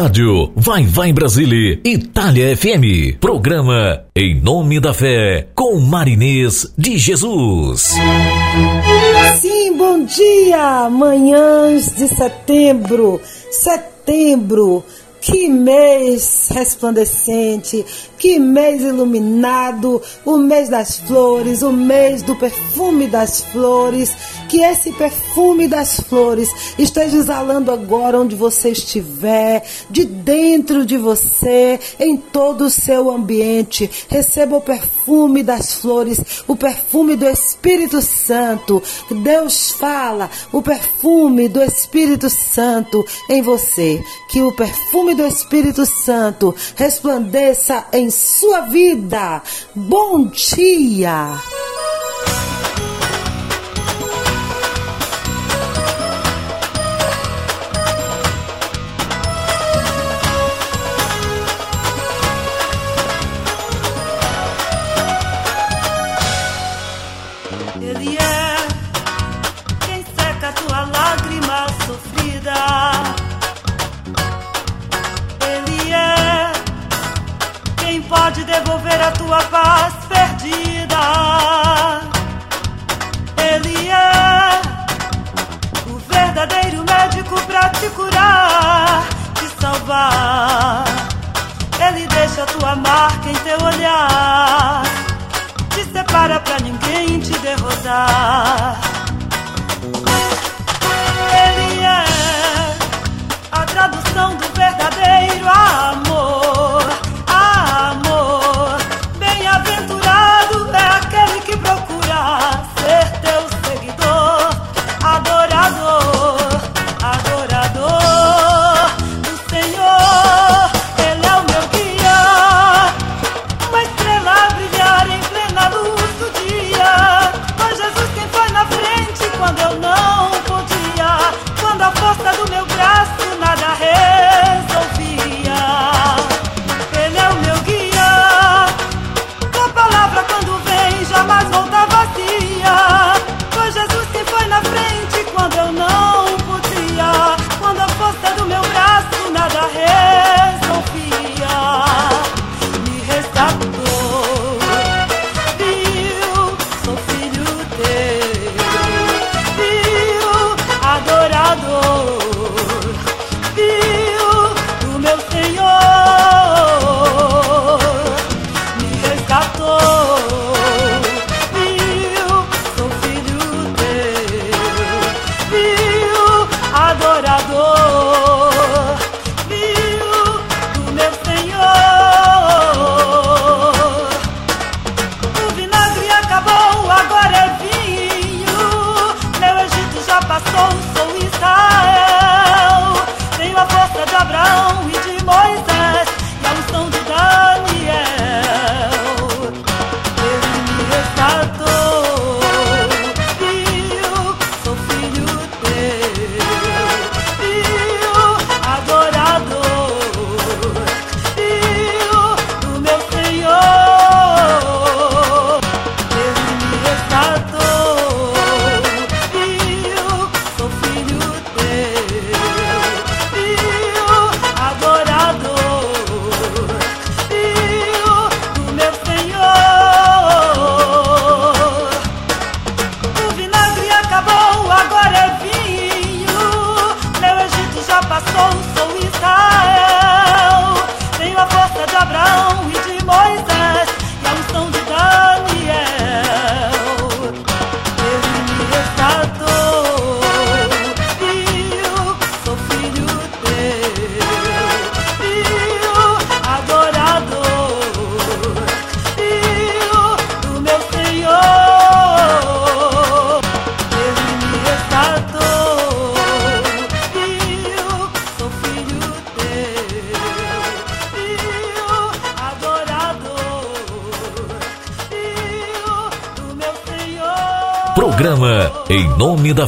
Rádio Vai Vai Brasília Itália FM. Programa Em Nome da Fé com Marinês de Jesus. Sim, bom dia! Manhãs de setembro, setembro, que mês resplandecente, que mês iluminado, o mês das flores, o mês do perfume das flores. Que esse perfume das flores esteja exalando agora onde você estiver, de dentro de você, em todo o seu ambiente. Receba o perfume das flores, o perfume do Espírito Santo. Deus fala, o perfume do Espírito Santo em você. Que o perfume do Espírito Santo resplandeça em sua vida. Bom dia! Devolver a tua paz perdida. Ele é o verdadeiro médico pra te curar, te salvar. Ele deixa tua marca em teu olhar te separa pra ninguém te derrotar. Ele é a tradução do verdadeiro. Amor,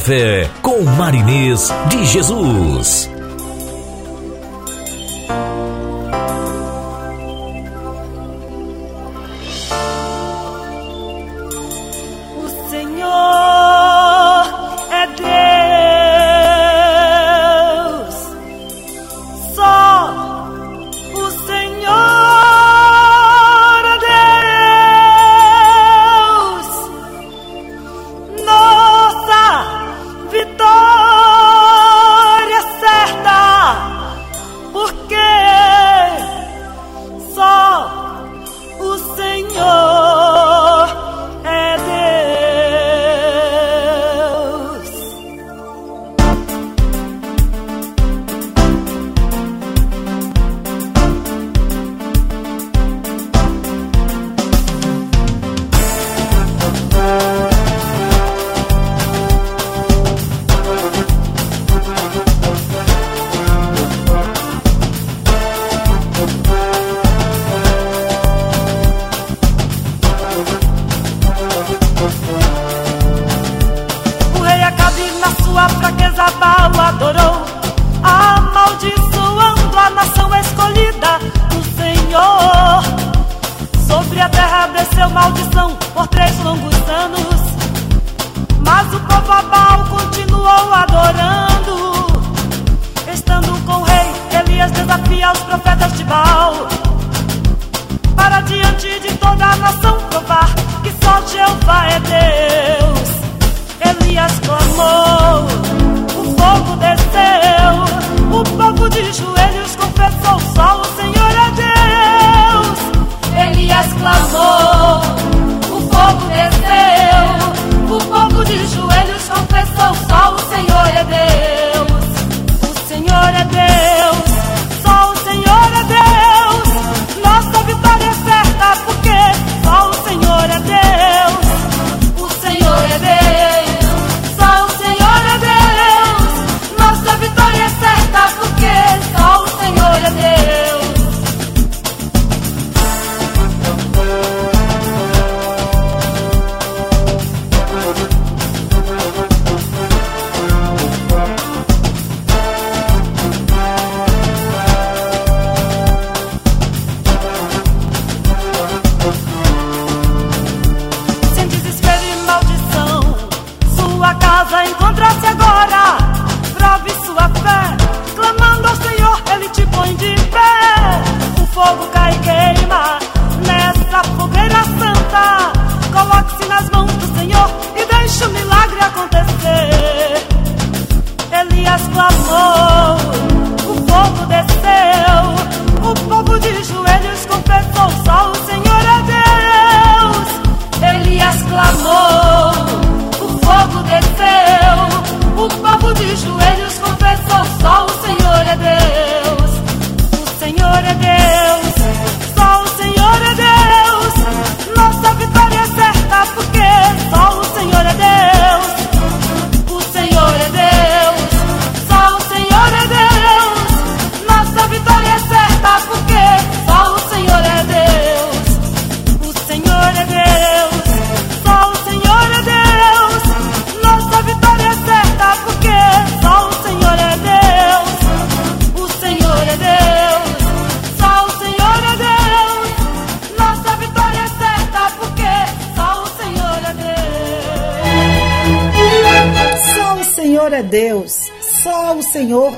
Nome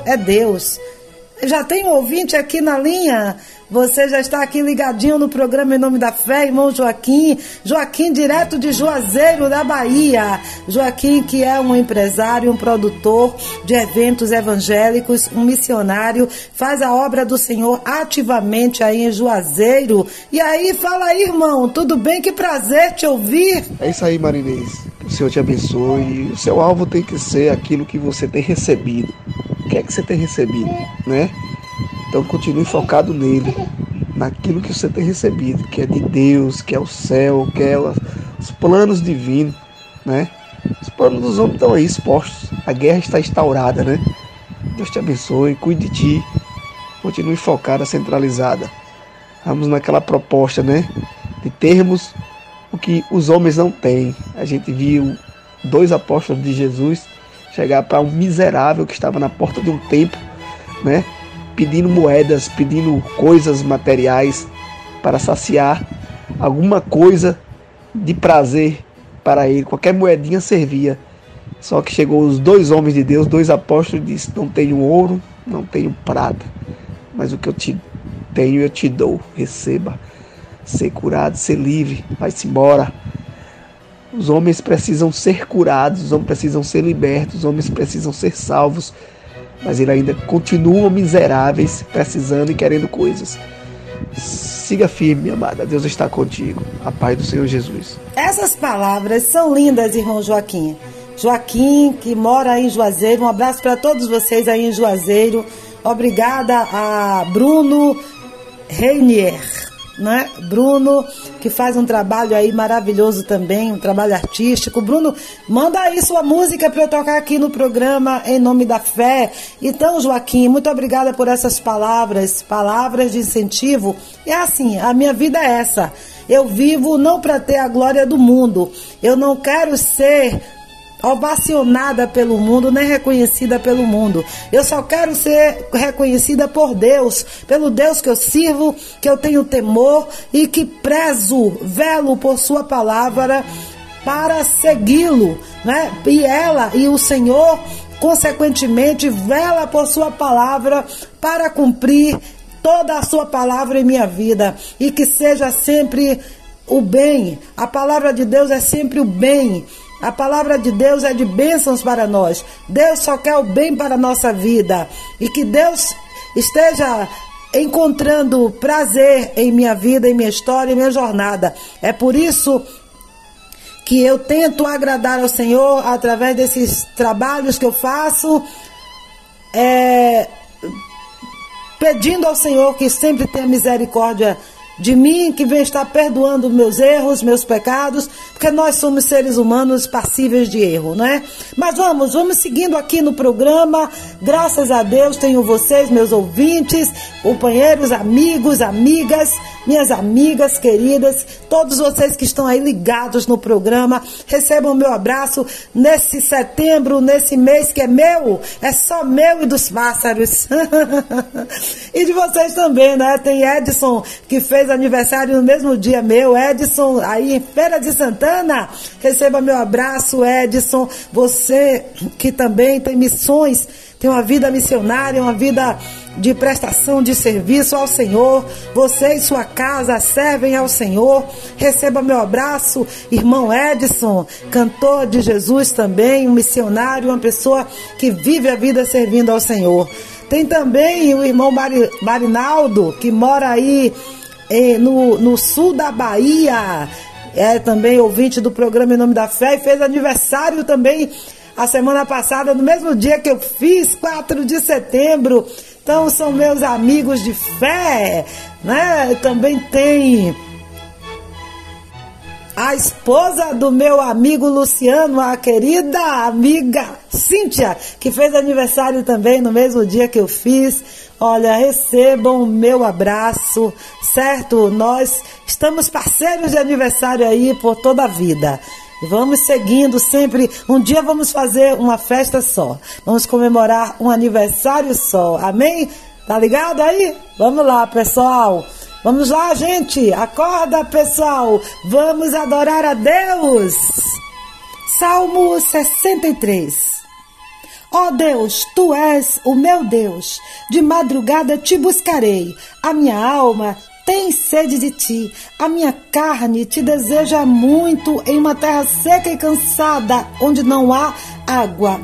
é Deus. Já tem um ouvinte aqui na linha. Você já está aqui ligadinho no programa Em Nome da Fé, irmão Joaquim. Joaquim, direto de Juazeiro, da Bahia. Joaquim, que é um empresário, um produtor de eventos evangélicos, um missionário, faz a obra do Senhor ativamente aí em Juazeiro. E aí, fala aí, irmão, tudo bem? Que prazer te ouvir. É isso aí, Marinês. Que o Senhor te abençoe. O seu alvo tem que ser aquilo que você tem recebido o que é que você tem recebido, né? Então continue focado nele, naquilo que você tem recebido, que é de Deus, que é o céu, que é os planos divinos, né? Os planos dos homens estão aí expostos, a guerra está instaurada, né? Deus te abençoe, cuide de ti, continue focada, centralizada. Vamos naquela proposta, né? De termos o que os homens não têm. A gente viu dois apóstolos de Jesus chegar para um miserável que estava na porta de um templo, né? Pedindo moedas, pedindo coisas materiais para saciar alguma coisa de prazer para ele. Qualquer moedinha servia. Só que chegou os dois homens de Deus, dois apóstolos, e disse: Não tenho ouro, não tenho prata, mas o que eu te tenho eu te dou. Receba. Ser curado, ser livre, vai-se embora. Os homens precisam ser curados, os homens precisam ser libertos, os homens precisam ser salvos, mas eles ainda continuam miseráveis, precisando e querendo coisas. Siga firme, amada. Deus está contigo. A paz do Senhor Jesus. Essas palavras são lindas, irmão Joaquim. Joaquim, que mora em Juazeiro. Um abraço para todos vocês aí em Juazeiro. Obrigada a Bruno Reinier né? Bruno, que faz um trabalho aí maravilhoso também, um trabalho artístico. Bruno, manda aí sua música para eu tocar aqui no programa Em Nome da Fé. Então, Joaquim, muito obrigada por essas palavras, palavras de incentivo. É assim, a minha vida é essa. Eu vivo não para ter a glória do mundo. Eu não quero ser ovacionada pelo mundo, nem reconhecida pelo mundo. Eu só quero ser reconhecida por Deus, pelo Deus que eu sirvo, que eu tenho temor e que prezo, velo por Sua palavra para segui-lo, né? E ela e o Senhor, consequentemente, vela por Sua palavra para cumprir toda a Sua palavra em minha vida e que seja sempre o bem. A palavra de Deus é sempre o bem. A palavra de Deus é de bênçãos para nós. Deus só quer o bem para a nossa vida. E que Deus esteja encontrando prazer em minha vida, em minha história, em minha jornada. É por isso que eu tento agradar ao Senhor através desses trabalhos que eu faço, é, pedindo ao Senhor que sempre tenha misericórdia de mim que vem estar perdoando meus erros, meus pecados, porque nós somos seres humanos passíveis de erro, não é? Mas vamos, vamos seguindo aqui no programa. Graças a Deus tenho vocês, meus ouvintes, companheiros, amigos, amigas, minhas amigas queridas, todos vocês que estão aí ligados no programa, recebam meu abraço nesse setembro, nesse mês que é meu, é só meu e dos pássaros. e de vocês também, né? Tem Edson que fez aniversário no mesmo dia meu, Edson, aí em Feira de Santana. Receba meu abraço, Edson. Você que também tem missões, tem uma vida missionária, uma vida de prestação de serviço ao Senhor. Você e sua casa servem ao Senhor. Receba meu abraço, irmão Edson, cantor de Jesus também, um missionário, uma pessoa que vive a vida servindo ao Senhor. Tem também o irmão Marinaldo, que mora aí eh, no, no sul da Bahia. É também ouvinte do programa Em Nome da Fé e fez aniversário também a semana passada, no mesmo dia que eu fiz, 4 de setembro. Então são meus amigos de fé, né? Também tem a esposa do meu amigo Luciano, a querida amiga Cíntia, que fez aniversário também no mesmo dia que eu fiz. Olha, recebam o meu abraço, certo? Nós estamos parceiros de aniversário aí por toda a vida. Vamos seguindo sempre. Um dia vamos fazer uma festa só. Vamos comemorar um aniversário só. Amém? Tá ligado aí? Vamos lá, pessoal. Vamos lá, gente. Acorda, pessoal. Vamos adorar a Deus. Salmo 63. Ó oh Deus, tu és o meu Deus. De madrugada te buscarei. A minha alma tem sede de ti. A minha carne te deseja muito em uma terra seca e cansada, onde não há água.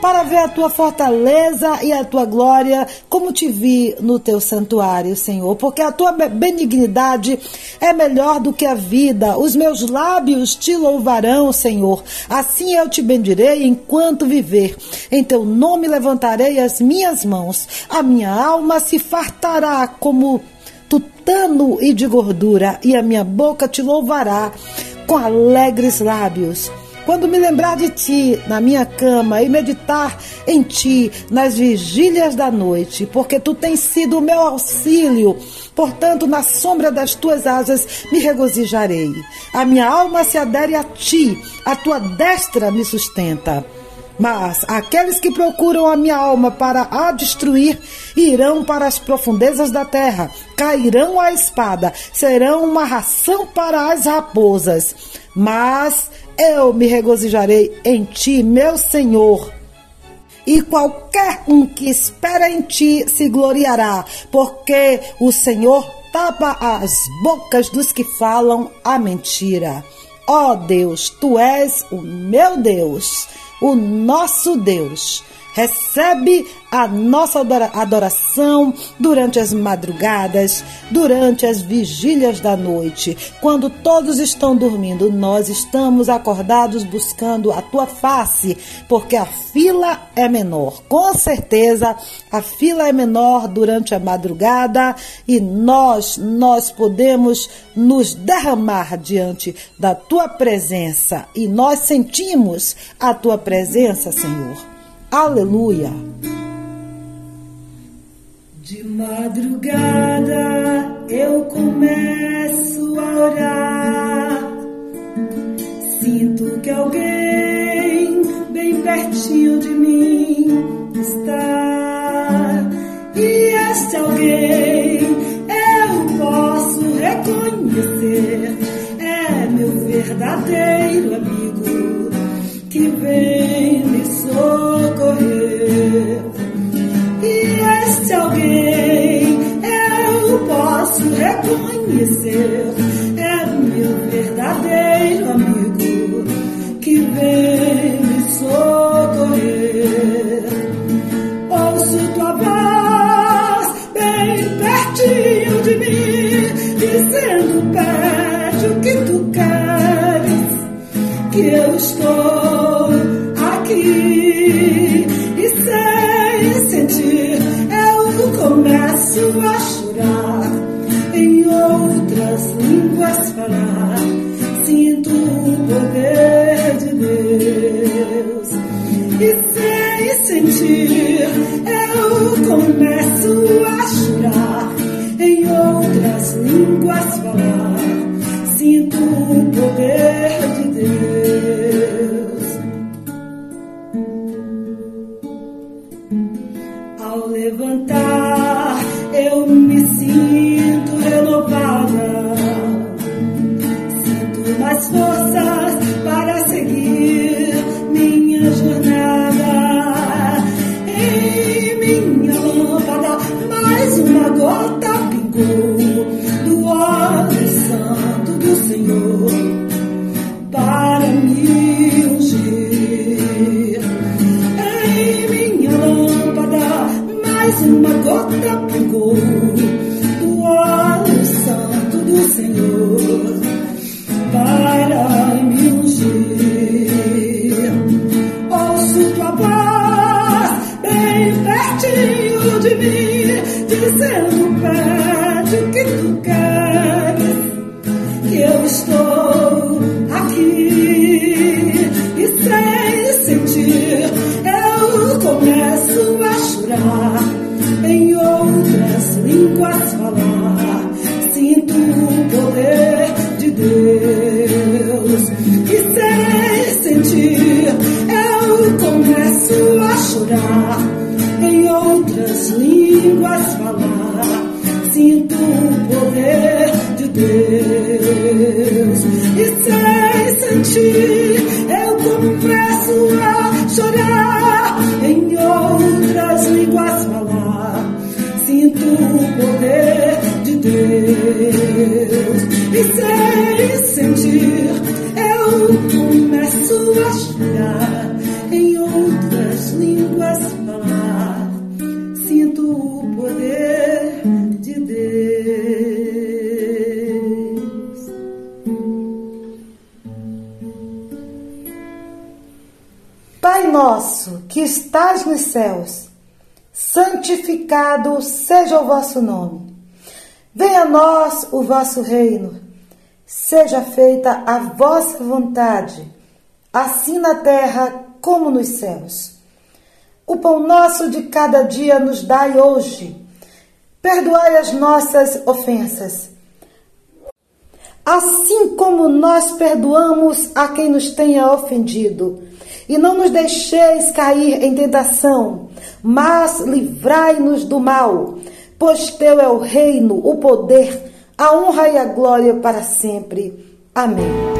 Para ver a tua fortaleza e a tua glória, como te vi no teu santuário, Senhor. Porque a tua benignidade é melhor do que a vida. Os meus lábios te louvarão, Senhor. Assim eu te bendirei enquanto viver. Em teu nome levantarei as minhas mãos. A minha alma se fartará como tutano e de gordura, e a minha boca te louvará com alegres lábios. quando me lembrar de ti na minha cama e meditar em ti nas vigílias da noite, porque tu tens sido o meu auxílio. Portanto, na sombra das tuas asas me regozijarei. A minha alma se adere a ti, a tua destra me sustenta. Mas aqueles que procuram a minha alma para a destruir irão para as profundezas da terra, cairão à espada, serão uma ração para as raposas. Mas eu me regozijarei em ti, meu Senhor. E qualquer um que espera em ti se gloriará, porque o Senhor tapa as bocas dos que falam a mentira. Ó oh Deus, tu és o meu Deus o nosso Deus. Recebe a nossa adoração durante as madrugadas, durante as vigílias da noite. Quando todos estão dormindo, nós estamos acordados buscando a tua face, porque a fila é menor. Com certeza, a fila é menor durante a madrugada e nós nós podemos nos derramar diante da tua presença e nós sentimos a tua presença, Senhor. Aleluia. De madrugada eu começo a orar. Sinto que alguém bem pertinho de mim está. E este alguém eu posso reconhecer. É meu verdadeiro amigo que vem socorrer. E este alguém eu posso reconhecer. É meu verdadeiro amigo que vem me socorrer. Ouço tua voz bem pertinho de mim, dizendo: pede o que tu queres, que eu estou começo a chorar em outras línguas falar dizendo: pede o que tu queres que eu estou aqui. E sem sentir eu começo a chorar em outras línguas falar. Sinto o poder de Deus. E sem sentir eu começo a chorar outras línguas falar sinto o poder de Deus. E sem sentir eu começo a chorar. Em outras línguas falar sinto o poder de Deus. E sem sentir eu começo a chorar nosso, que estás nos céus, santificado seja o vosso nome. Venha a nós o vosso reino. Seja feita a vossa vontade, assim na terra como nos céus. O pão nosso de cada dia nos dai hoje. Perdoai as nossas ofensas, assim como nós perdoamos a quem nos tenha ofendido. E não nos deixeis cair em tentação, mas livrai-nos do mal, pois teu é o reino, o poder, a honra e a glória para sempre. Amém.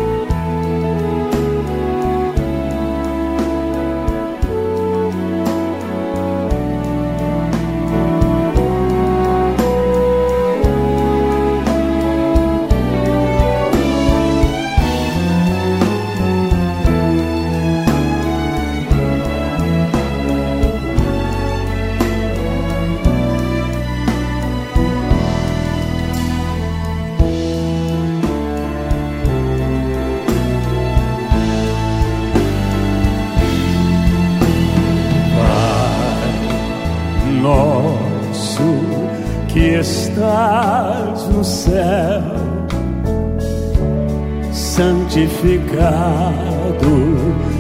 Santificado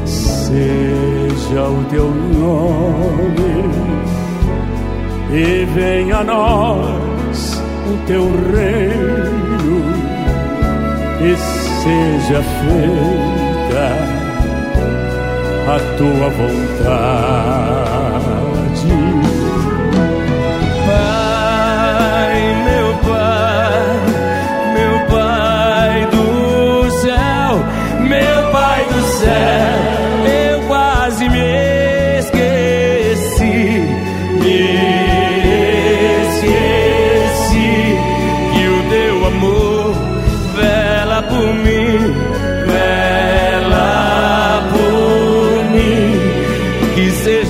seja o teu nome e venha a nós o teu reino e seja feita a tua vontade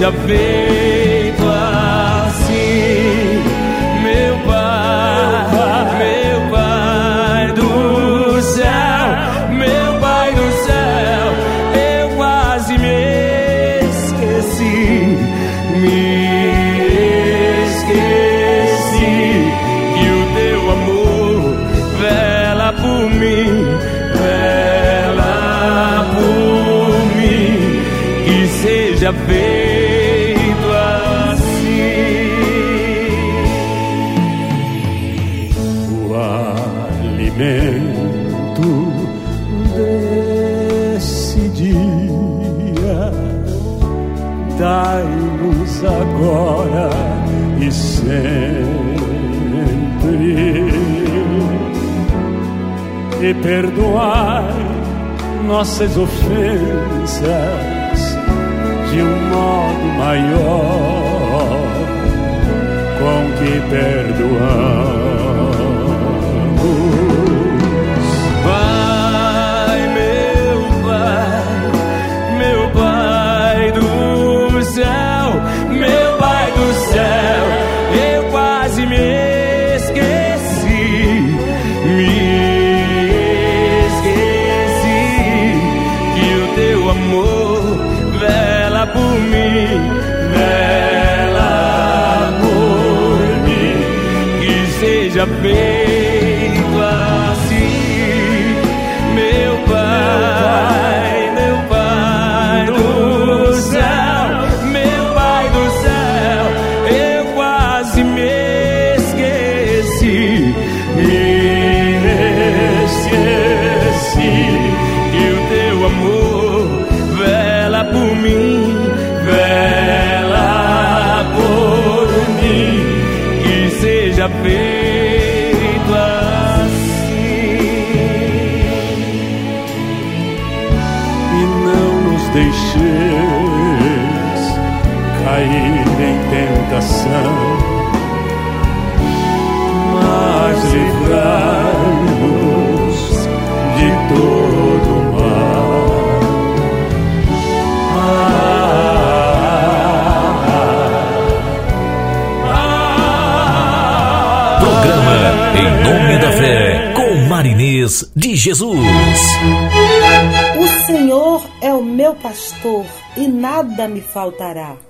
seja feito perdoai nossas ofensas de um modo maior com que perdoamos. Seja feito tentação, mas livrai-nos de todo mal. Programa Em Nome da Fé, com Marinês de Jesus. O Senhor é o meu pastor e nada me faltará.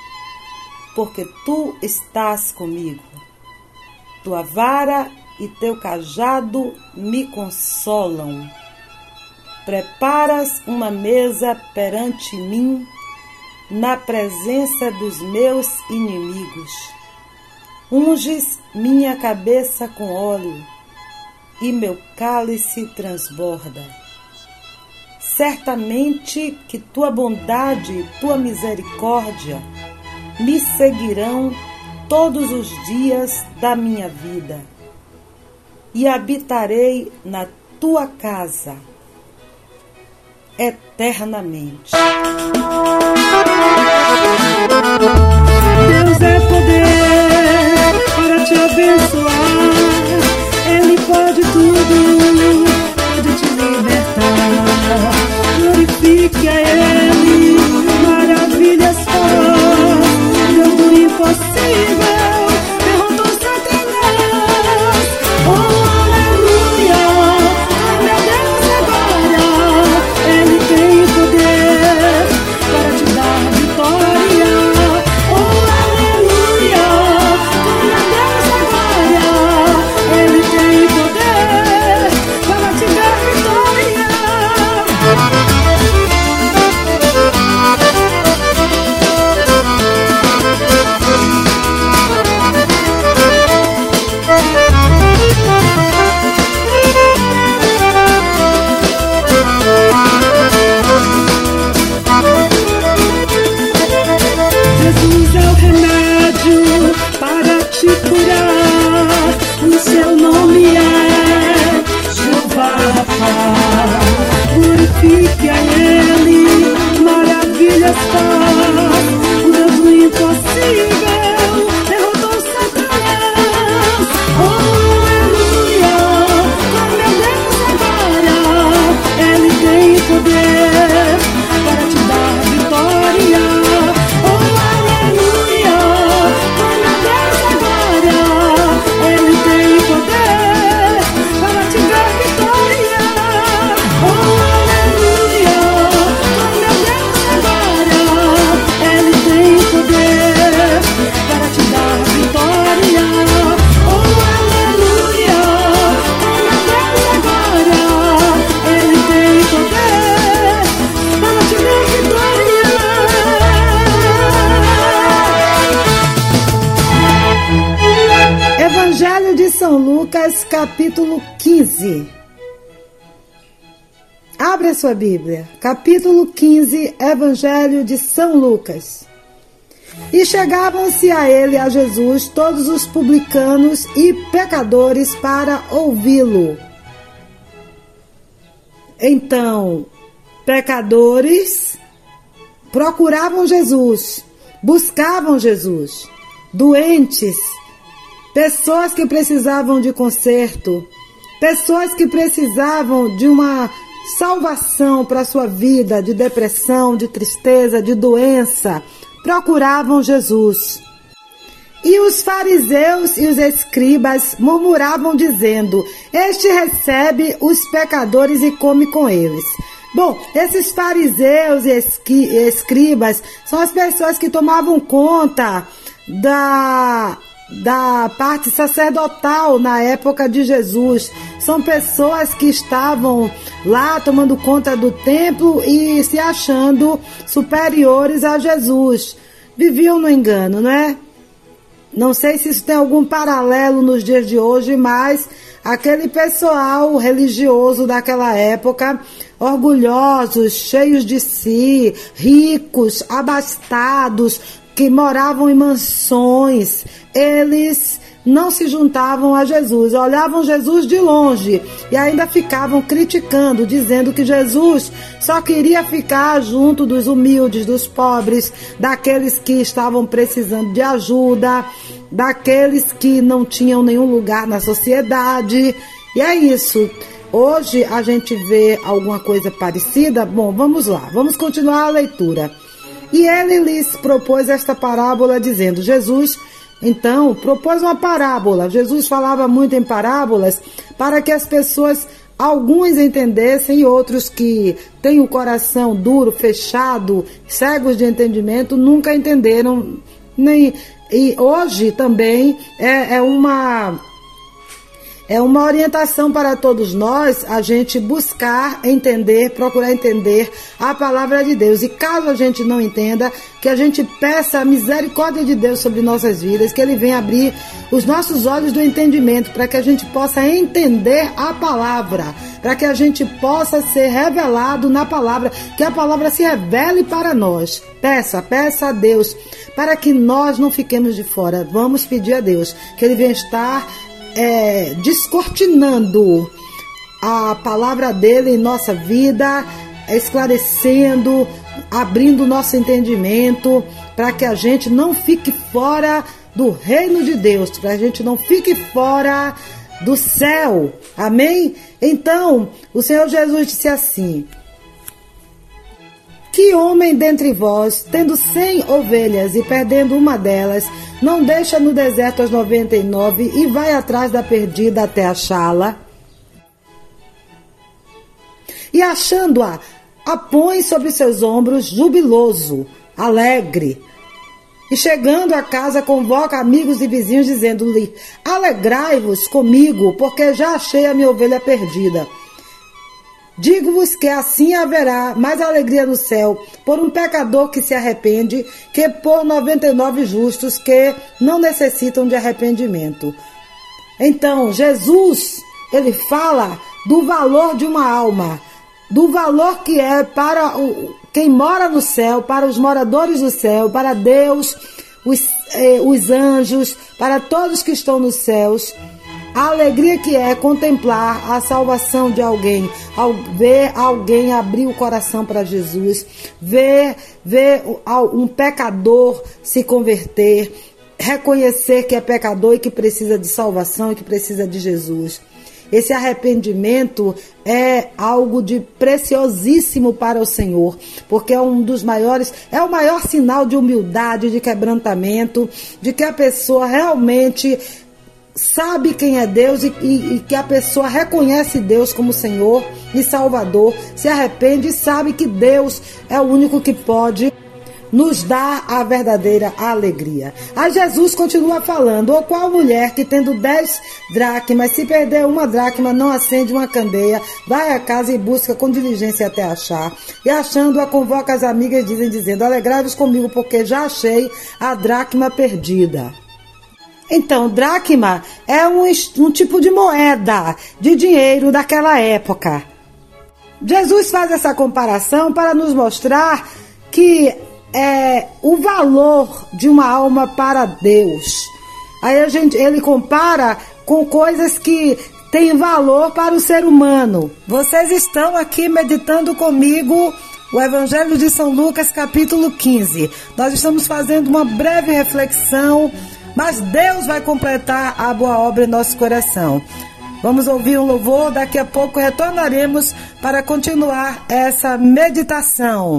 porque tu estás comigo. Tua vara e teu cajado me consolam. Preparas uma mesa perante mim, na presença dos meus inimigos. Unges minha cabeça com óleo e meu cálice transborda. Certamente que tua bondade e tua misericórdia me seguirão todos os dias da minha vida, e habitarei na tua casa eternamente. the stars capítulo 15. Abra sua Bíblia, capítulo 15, Evangelho de São Lucas. E chegavam-se a ele, a Jesus, todos os publicanos e pecadores para ouvi-lo. Então, pecadores procuravam Jesus, buscavam Jesus, doentes, pessoas que precisavam de conserto, pessoas que precisavam de uma salvação para a sua vida, de depressão, de tristeza, de doença, procuravam Jesus. E os fariseus e os escribas murmuravam, dizendo: Este recebe os pecadores e come com eles. Bom, esses fariseus e escribas são as pessoas que tomavam conta da da parte sacerdotal na época de Jesus. São pessoas que estavam lá tomando conta do templo e se achando superiores a Jesus. Viviam no engano, não é? Não sei se isso tem algum paralelo nos dias de hoje, mas aquele pessoal religioso daquela época, orgulhosos, cheios de si, ricos, abastados, que moravam em mansões, eles não se juntavam a Jesus, olhavam Jesus de longe e ainda ficavam criticando, dizendo que Jesus só queria ficar junto dos humildes, dos pobres, daqueles que estavam precisando de ajuda, daqueles que não tinham nenhum lugar na sociedade. E é isso. Hoje a gente vê alguma coisa parecida? Bom, vamos lá, vamos continuar a leitura. E ele lhes propôs esta parábola, dizendo: Jesus, então, propôs uma parábola. Jesus falava muito em parábolas para que as pessoas, alguns entendessem e outros que têm o coração duro, fechado, cegos de entendimento, nunca entenderam. Nem, e hoje também é, é uma é uma orientação para todos nós a gente buscar entender, procurar entender a palavra de Deus. E caso a gente não entenda, que a gente peça a misericórdia de Deus sobre nossas vidas, que Ele venha abrir os nossos olhos do entendimento, para que a gente possa entender a palavra, para que a gente possa ser revelado na palavra, que a palavra se revele para nós. Peça, peça a Deus, para que nós não fiquemos de fora. Vamos pedir a Deus que Ele venha estar é, descortinando a palavra dele em nossa vida, esclarecendo, abrindo nosso entendimento, para que a gente não fique fora do reino de Deus, para a gente não fique fora do céu. Amém? Então, o Senhor Jesus disse assim: Que homem dentre vós, tendo cem ovelhas e perdendo uma delas, não deixa no deserto as 99 e vai atrás da perdida até achá-la. E achando-a, a põe sobre seus ombros, jubiloso, alegre. E chegando a casa, convoca amigos e vizinhos, dizendo-lhe: Alegrai-vos comigo, porque já achei a minha ovelha perdida. Digo-vos que assim haverá mais alegria no céu por um pecador que se arrepende que por 99 justos que não necessitam de arrependimento. Então, Jesus, ele fala do valor de uma alma, do valor que é para o, quem mora no céu, para os moradores do céu, para Deus, os, eh, os anjos, para todos que estão nos céus. A alegria que é contemplar a salvação de alguém, ao ver alguém abrir o coração para Jesus, ver, ver um pecador se converter, reconhecer que é pecador e que precisa de salvação e que precisa de Jesus. Esse arrependimento é algo de preciosíssimo para o Senhor, porque é um dos maiores, é o maior sinal de humildade, de quebrantamento, de que a pessoa realmente sabe quem é Deus e, e, e, que a pessoa reconhece Deus como Senhor e Salvador, se arrepende e sabe que Deus é o único que pode nos dar a verdadeira alegria. Aí Jesus continua falando: ou qual mulher que tendo dez dracmas, se perder uma dracma, não acende uma candeia, vai à casa e busca com diligência até achar, e achando-a, convoca as amigas, dizem, dizendo: alegrai-vos comigo, porque já achei a dracma perdida. Então, dracma é um, um tipo de moeda de dinheiro daquela época. Jesus faz essa comparação para nos mostrar que é o valor de uma alma para Deus. Aí a gente, ele compara com coisas que têm valor para o ser humano. Vocês estão aqui meditando comigo o Evangelho de São Lucas, capítulo 15. Nós estamos fazendo uma breve reflexão mas Deus vai completar a boa obra em nosso coração. Vamos ouvir um louvor, daqui a pouco retornaremos para continuar essa meditação.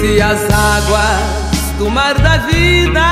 Se as águas do mar da vida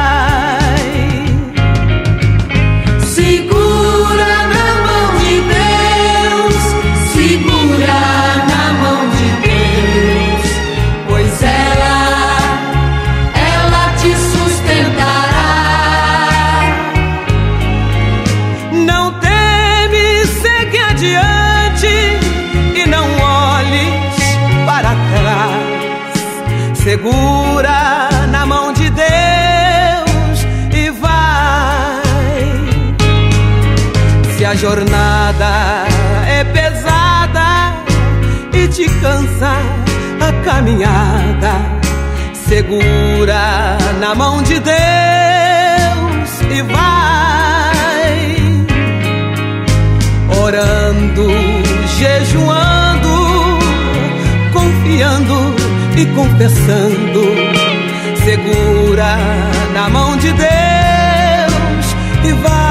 Caminhada. Segura na mão de Deus e vai orando, jejuando, confiando e confessando. Segura na mão de Deus e vai.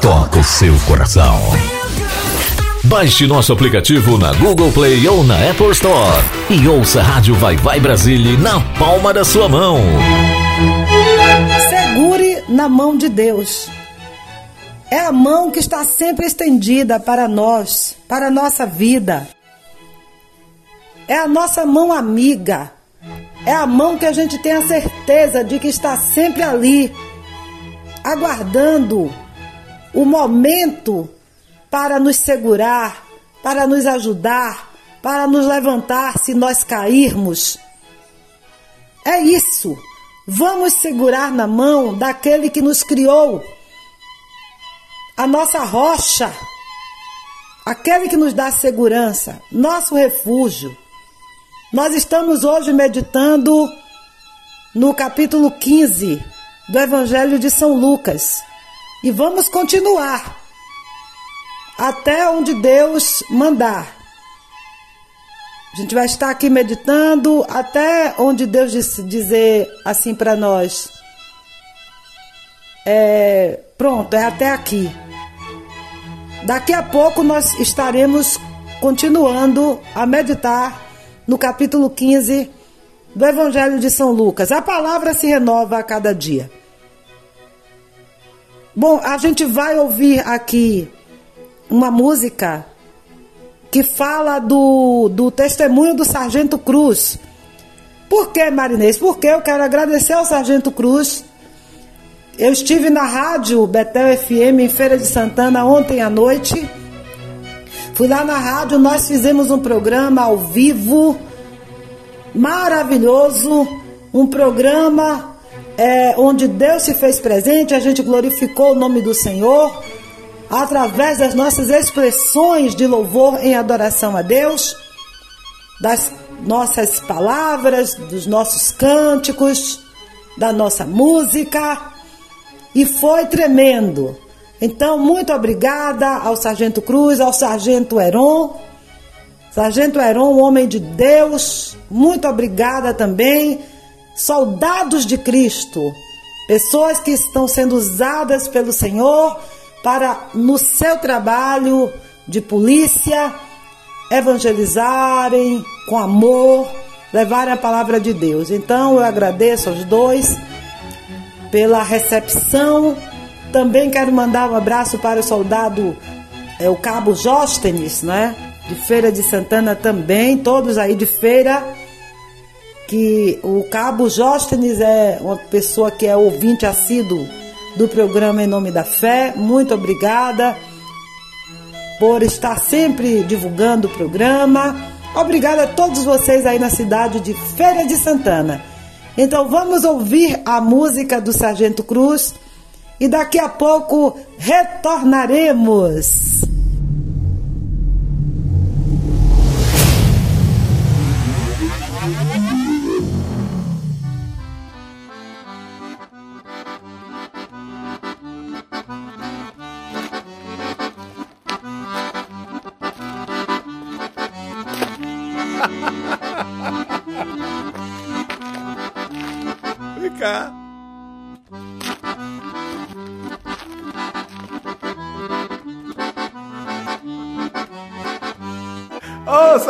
toca o seu coração. Baixe nosso aplicativo na Google Play ou na Apple Store e ouça a Rádio Vai Vai Brasília na palma da sua mão. Segure na mão de Deus. É a mão que está sempre estendida para nós, para a nossa vida. É a nossa mão amiga. É a mão que a gente tem a certeza de que está sempre ali, aguardando o momento para nos segurar, para nos ajudar, para nos levantar se nós cairmos. É isso. Vamos segurar na mão daquele que nos criou, a nossa rocha, aquele que nos dá segurança, nosso refúgio. Nós estamos hoje meditando no capítulo 15 do Evangelho de São Lucas. E vamos continuar até onde Deus mandar. A gente vai estar aqui meditando até onde Deus dizer assim para nós. É, pronto, é até aqui. Daqui a pouco nós estaremos continuando a meditar no capítulo 15 do Evangelho de São Lucas. A palavra se renova a cada dia. Bom, a gente vai ouvir aqui uma música que fala do, do testemunho do Sargento Cruz. Por que, Marinês? Porque eu quero agradecer ao Sargento Cruz. Eu estive na rádio Betel FM em Feira de Santana ontem à noite. Fui lá na rádio, nós fizemos um programa ao vivo maravilhoso, um programa é, onde Deus se fez presente, a gente glorificou o nome do Senhor através das nossas expressões de louvor em adoração a Deus, das nossas palavras, dos nossos cânticos, da nossa música. E foi tremendo. Então, muito obrigada ao Sargento Cruz, ao Sargento Heron. Sargento Heron, homem de Deus, muito obrigada também. Soldados de Cristo, pessoas que estão sendo usadas pelo Senhor para, no seu trabalho de polícia, evangelizarem com amor, levarem a palavra de Deus. Então eu agradeço aos dois pela recepção. Também quero mandar um abraço para o soldado, é, o cabo Jóstenes, né? De Feira de Santana também, todos aí de feira. Que o cabo Jóstenes é uma pessoa que é ouvinte assíduo do programa Em Nome da Fé. Muito obrigada por estar sempre divulgando o programa. Obrigada a todos vocês aí na cidade de Feira de Santana. Então vamos ouvir a música do Sargento Cruz e daqui a pouco retornaremos.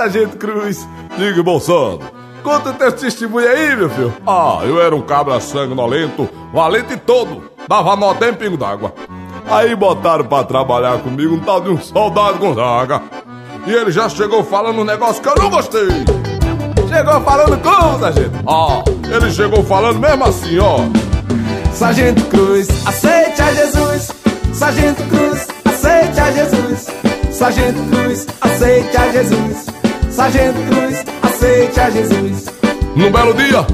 Sargento Cruz, diga, Bolsonaro, conta teu testemunho aí, meu filho. Ah, eu era um cabra sanguinolento, valente todo, dava nó até em pingo d'água. Aí botaram pra trabalhar comigo um tal de um soldado Gonzaga. E ele já chegou falando um negócio que eu não gostei. Chegou falando como, sargento? Oh, ele chegou falando mesmo assim, ó. Sargento Cruz, aceite a Jesus. Sargento Cruz, aceite a Jesus. Sargento Cruz, aceite a Jesus. Sargento Cruz, aceite a Jesus. Num belo dia,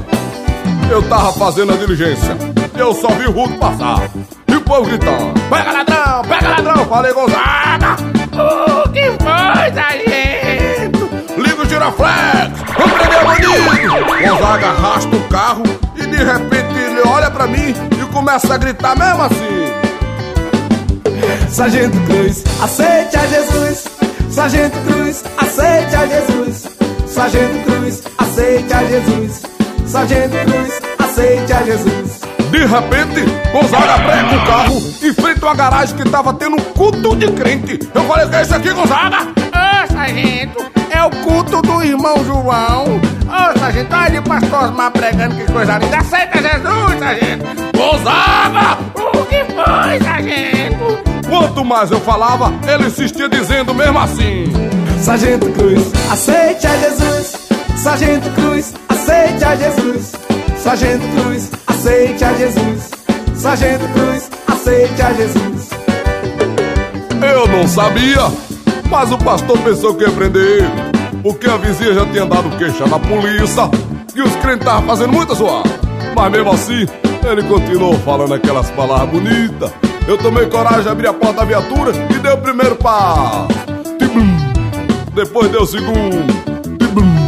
eu tava fazendo a diligência. Eu só vi o Ruto passar. E o povo gritando: Pega ladrão, pega ladrão. Falei, Gonzaga. O que foi, sargento? Liga o giraflex. Vamos prender o bandido. Gonzaga arrasta o carro e de repente ele olha pra mim e começa a gritar mesmo assim. Sargento Cruz, aceite a Jesus. Sargento Cruz, aceite a Jesus. Sargento Cruz, aceite a Jesus. Sargento Cruz, aceite a Jesus. De repente, Gonzaga breca o carro em frente a uma garagem que tava tendo um culto de crente. Eu falei, o que é isso aqui, Gonzaga? Ô, sargento, é o culto do irmão João. Ô, sargento, olha o pastor Osmar pregando, que coisa linda. Aceita Jesus, sargento. Gonzaga! O que foi, sargento? Quanto mais eu falava, ele insistia dizendo mesmo assim. Sargento Cruz, aceite a Jesus. Sargento Cruz, aceite a Jesus. Sargento Cruz, aceite a Jesus. Sargento Cruz, aceite a Jesus. Eu não sabia, mas o pastor pensou que ia prender ele, porque a vizinha já tinha dado queixa na polícia e os crentes estavam fazendo muita zoada. Mas mesmo assim, ele continuou falando aquelas palavras bonitas. Eu tomei coragem de abrir a porta da viatura e dei o primeiro passo. Depois deu o segundo.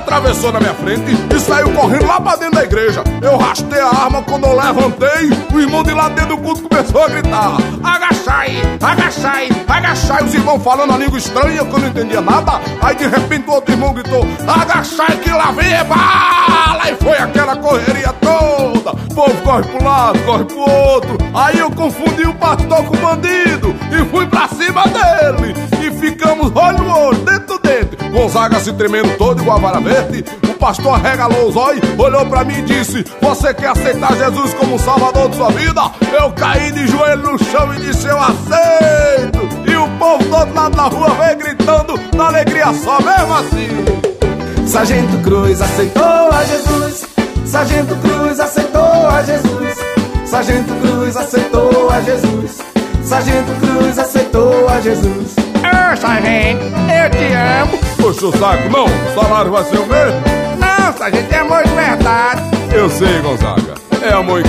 Atravessou na minha frente e saiu correndo lá pra dentro da igreja. Eu rastei a arma quando eu levantei, o irmão de lá dentro do culto começou a gritar: Agachai, agachai, agachai. Os irmãos falando a língua estranha que eu não entendia nada. Aí de repente o outro irmão gritou: Agachai que lá vem é bala! E foi aquela correria toda. O povo corre pro lado, corre pro outro. Aí eu confundi o pastor com o bandido e fui pra cima dele. E ficamos olho no olho, dentro dentro. Gonzaga se tremendo todo igual a vara O pastor arregalou os olhos, olhou pra mim e disse: Você quer aceitar Jesus como salvador de sua vida? Eu caí de joelho no chão e disse: Eu aceito. E o povo do outro lado da rua veio gritando na alegria só mesmo assim. Sargento Cruz aceitou a Jesus. Sargento Cruz aceitou a Jesus. Sargento Cruz aceitou a Jesus. Sargento Cruz aceitou a Jesus. Ô, sargento, eu te amo. Puxa o saco, não. O salário vai ser o mesmo? Não, sargento, é amor de verdade. Eu sei, Gonzaga. É amor em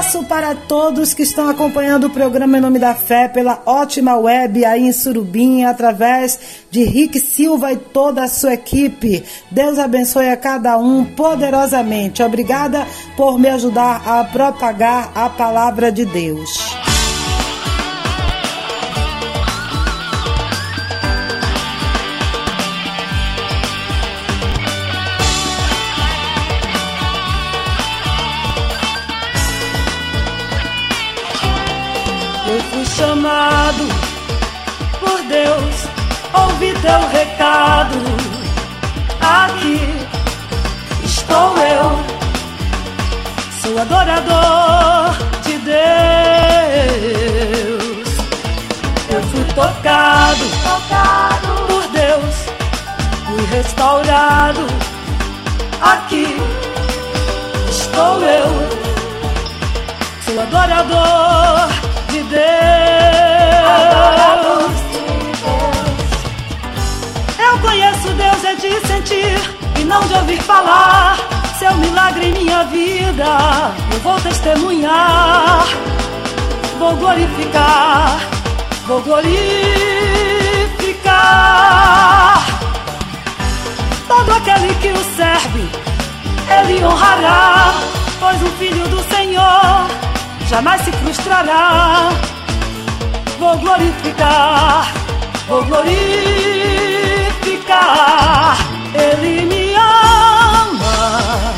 abraço para todos que estão acompanhando o programa Em Nome da Fé pela ótima web aí em Surubim, através de Rick Silva e toda a sua equipe. Deus abençoe a cada um poderosamente. Obrigada por me ajudar a propagar a palavra de Deus. Chamado por Deus, ouvi teu recado. Aqui estou eu, sou adorador de Deus. Eu fui tocado, tocado por Deus, fui restaurado. Aqui estou eu, sou adorador de Deus. Eu conheço Deus é de sentir e não de ouvir falar. Seu milagre em minha vida, eu vou testemunhar. Vou glorificar, vou glorificar. Todo aquele que o serve, ele honrará, pois o filho do Senhor jamais se frustrará. Vou glorificar, vou glorificar. Ele me ama,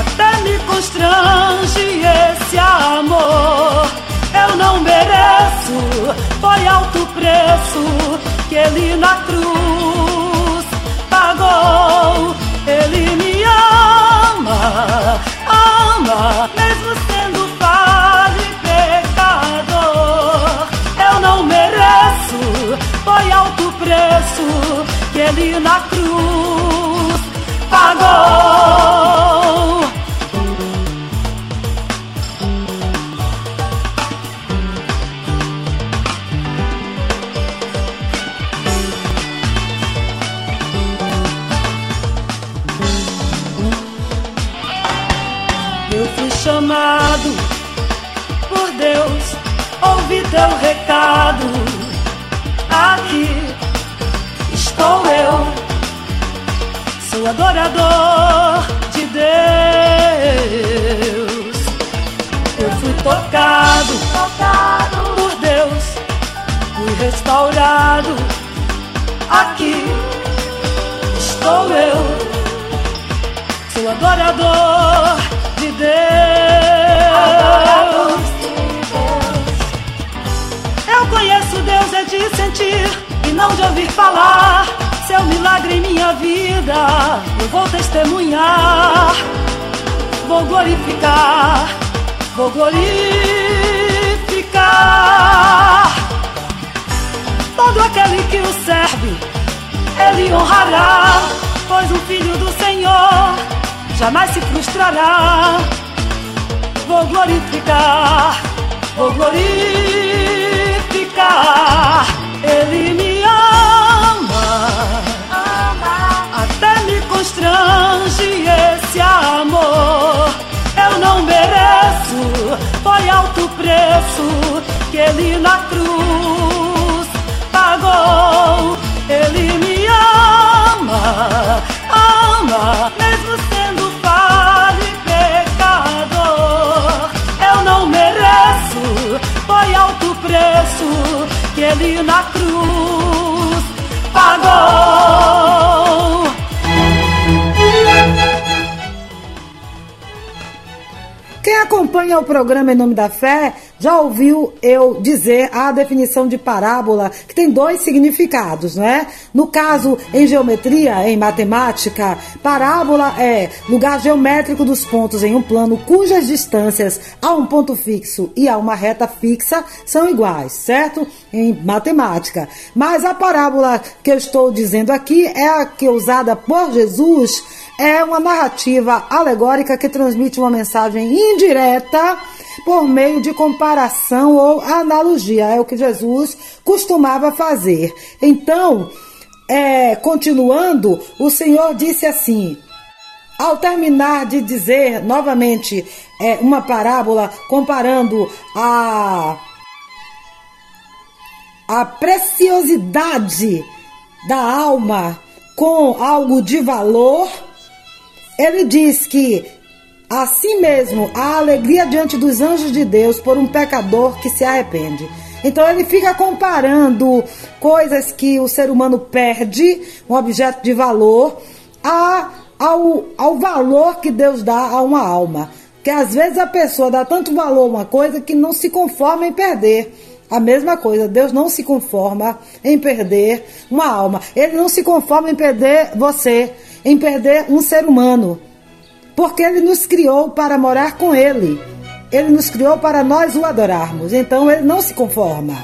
até me constrange esse amor. Eu não mereço, foi alto preço que ele na cruz pagou. Ele me ama, ama, mesmo sendo foi alto preço que ele na cruz pagou. Eu fui chamado por Deus, ouvi teu recado aqui estou eu, sou adorador de Deus. Eu fui tocado, tocado por Deus, fui restaurado. Aqui estou eu, sou adorador de Deus. Adorador de sentir e não de ouvir falar. Seu milagre em minha vida, eu vou testemunhar. Vou glorificar, vou glorificar. Todo aquele que o serve, ele honrará. Pois o filho do Senhor jamais se frustrará. Vou glorificar, vou glorificar ele me ama, até me constrange esse amor. Eu não mereço, foi alto preço que ele na cruz pagou. Ele me ama, ama, mesmo sendo falho e pecador. Eu não mereço, foi alto preço que ele na cruz pagou. Quem acompanha o programa Em Nome da Fé já ouviu eu dizer a definição de parábola, que tem dois significados, não é? No caso, em geometria, em matemática, parábola é lugar geométrico dos pontos em um plano cujas distâncias a um ponto fixo e a uma reta fixa são iguais, certo? Em matemática. Mas a parábola que eu estou dizendo aqui é a que é usada por Jesus é uma narrativa alegórica que transmite uma mensagem indireta por meio de comparação ou analogia. É o que Jesus costumava fazer. Então, é, continuando, o Senhor disse assim: ao terminar de dizer novamente é, uma parábola comparando a, a preciosidade da alma com algo de valor, ele diz que assim mesmo a alegria diante dos anjos de Deus por um pecador que se arrepende. Então ele fica comparando coisas que o ser humano perde, um objeto de valor, a, ao, ao valor que Deus dá a uma alma. Que às vezes a pessoa dá tanto valor a uma coisa que não se conforma em perder. A mesma coisa, Deus não se conforma em perder uma alma. Ele não se conforma em perder você, em perder um ser humano. Porque ele nos criou para morar com ele. Ele nos criou para nós o adorarmos. Então ele não se conforma.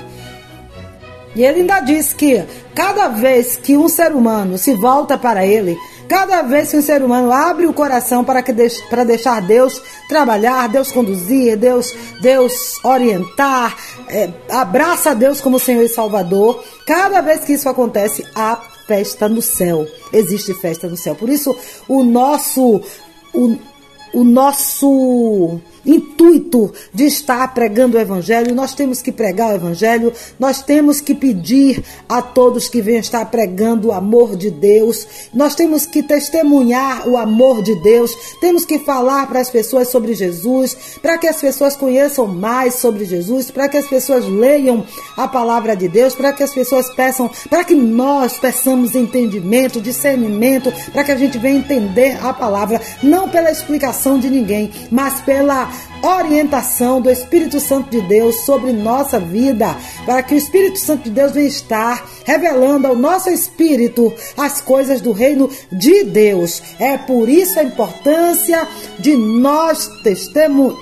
E ele ainda diz que cada vez que um ser humano se volta para ele, cada vez que um ser humano abre o coração para, que para deixar Deus trabalhar, Deus conduzir, Deus, Deus orientar, é, abraça Deus como Senhor e Salvador, cada vez que isso acontece, há festa no céu. Existe festa no céu. Por isso, o nosso. O, o nosso intuito de estar pregando o Evangelho, nós temos que pregar o Evangelho, nós temos que pedir a todos que venham estar pregando o amor de Deus, nós temos que testemunhar o amor de Deus, temos que falar para as pessoas sobre Jesus, para que as pessoas conheçam mais sobre Jesus, para que as pessoas leiam a palavra de Deus, para que as pessoas peçam, para que nós peçamos entendimento, discernimento, para que a gente venha entender a palavra, não pela explicação de ninguém, mas pela orientação do Espírito Santo de Deus sobre nossa vida, para que o Espírito Santo de Deus venha estar revelando ao nosso espírito as coisas do reino de Deus. É por isso a importância de nós testemu,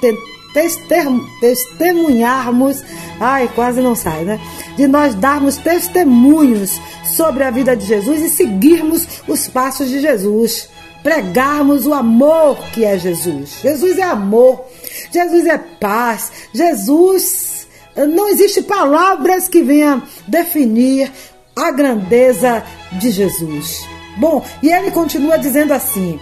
testemunharmos, ai, quase não sai, né? De nós darmos testemunhos sobre a vida de Jesus e seguirmos os passos de Jesus pregarmos o amor que é Jesus. Jesus é amor, Jesus é paz, Jesus. Não existe palavras que venham definir a grandeza de Jesus. Bom, e ele continua dizendo assim: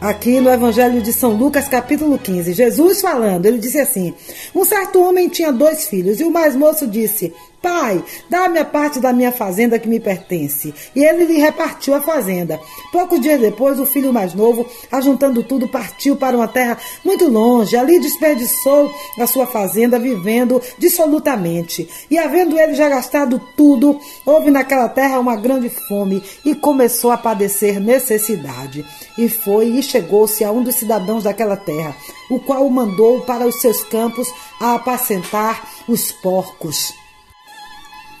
aqui no Evangelho de São Lucas, capítulo 15. Jesus falando, ele disse assim: Um certo homem tinha dois filhos, e o mais moço disse: Pai, dá-me a parte da minha fazenda que me pertence. E ele lhe repartiu a fazenda. Poucos dias depois, o filho mais novo, ajuntando tudo, partiu para uma terra muito longe. Ali desperdiçou a sua fazenda, vivendo dissolutamente. E havendo ele já gastado tudo, houve naquela terra uma grande fome e começou a padecer necessidade. E foi e chegou-se a um dos cidadãos daquela terra, o qual o mandou para os seus campos a apacentar os porcos.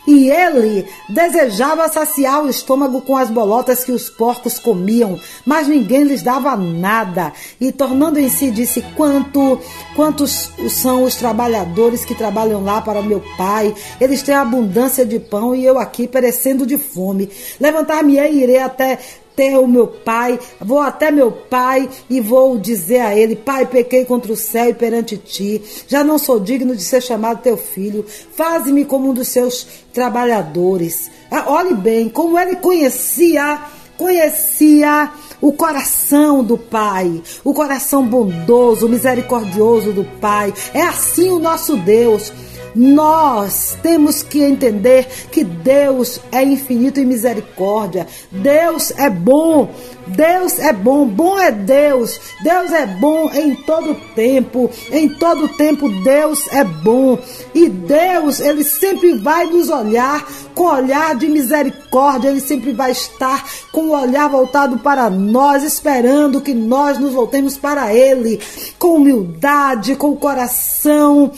E ele desejava saciar o estômago com as bolotas que os porcos comiam, mas ninguém lhes dava nada. E tornando em si, disse: Quanto, quantos são os trabalhadores que trabalham lá para meu pai? Eles têm abundância de pão e eu aqui perecendo de fome. Levantar-me-ei e irei até até o meu pai, vou até meu pai e vou dizer a ele: Pai, pequei contra o céu e perante ti, já não sou digno de ser chamado teu filho, faze-me como um dos seus trabalhadores. Ah, olhe bem, como ele conhecia, conhecia o coração do Pai, o coração bondoso, misericordioso do Pai. É assim o nosso Deus. Nós temos que entender que Deus é infinito em misericórdia. Deus é bom. Deus é bom, bom é Deus. Deus é bom em todo tempo. Em todo tempo Deus é bom. E Deus, ele sempre vai nos olhar com olhar de misericórdia, ele sempre vai estar com o olhar voltado para nós, esperando que nós nos voltemos para ele com humildade, com coração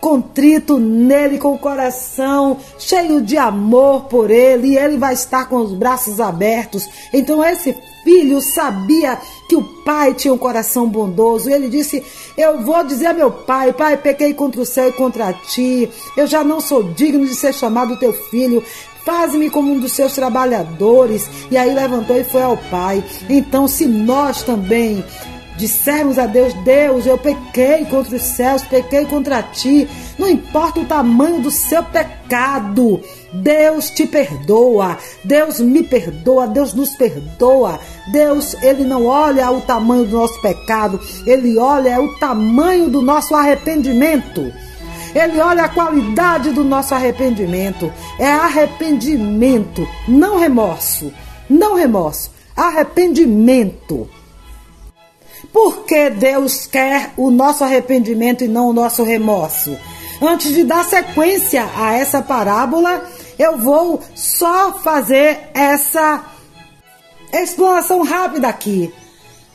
contrito nele, com o coração cheio de amor por ele, e ele vai estar com os braços abertos. Então esse filho sabia que o pai tinha um coração bondoso. E ele disse: Eu vou dizer a meu pai: Pai, pequei contra o céu e contra ti. Eu já não sou digno de ser chamado teu filho. Faze-me como um dos seus trabalhadores. E aí levantou e foi ao pai. Então, se nós também dissermos a Deus: Deus, eu pequei contra os céus, pequei contra ti. Não importa o tamanho do seu pecado, Deus te perdoa, Deus me perdoa, Deus nos perdoa. Deus, ele não olha o tamanho do nosso pecado, ele olha o tamanho do nosso arrependimento. Ele olha a qualidade do nosso arrependimento. É arrependimento, não remorso. Não remorso, arrependimento. Porque Deus quer o nosso arrependimento e não o nosso remorso? Antes de dar sequência a essa parábola, eu vou só fazer essa explanação rápida aqui.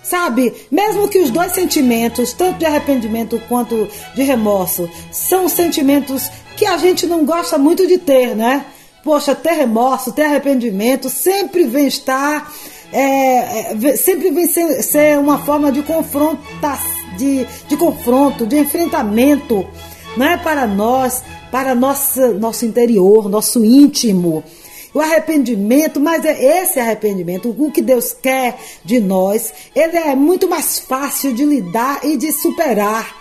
Sabe, mesmo que os dois sentimentos, tanto de arrependimento quanto de remorso, são sentimentos que a gente não gosta muito de ter, né? Poxa, ter remorso, ter arrependimento sempre vem estar, é, é, sempre vem ser, ser, uma forma de confronto, de, de confronto, de enfrentamento, não é para nós, para nossa, nosso interior, nosso íntimo. O arrependimento, mas é esse arrependimento, o que Deus quer de nós, ele é muito mais fácil de lidar e de superar.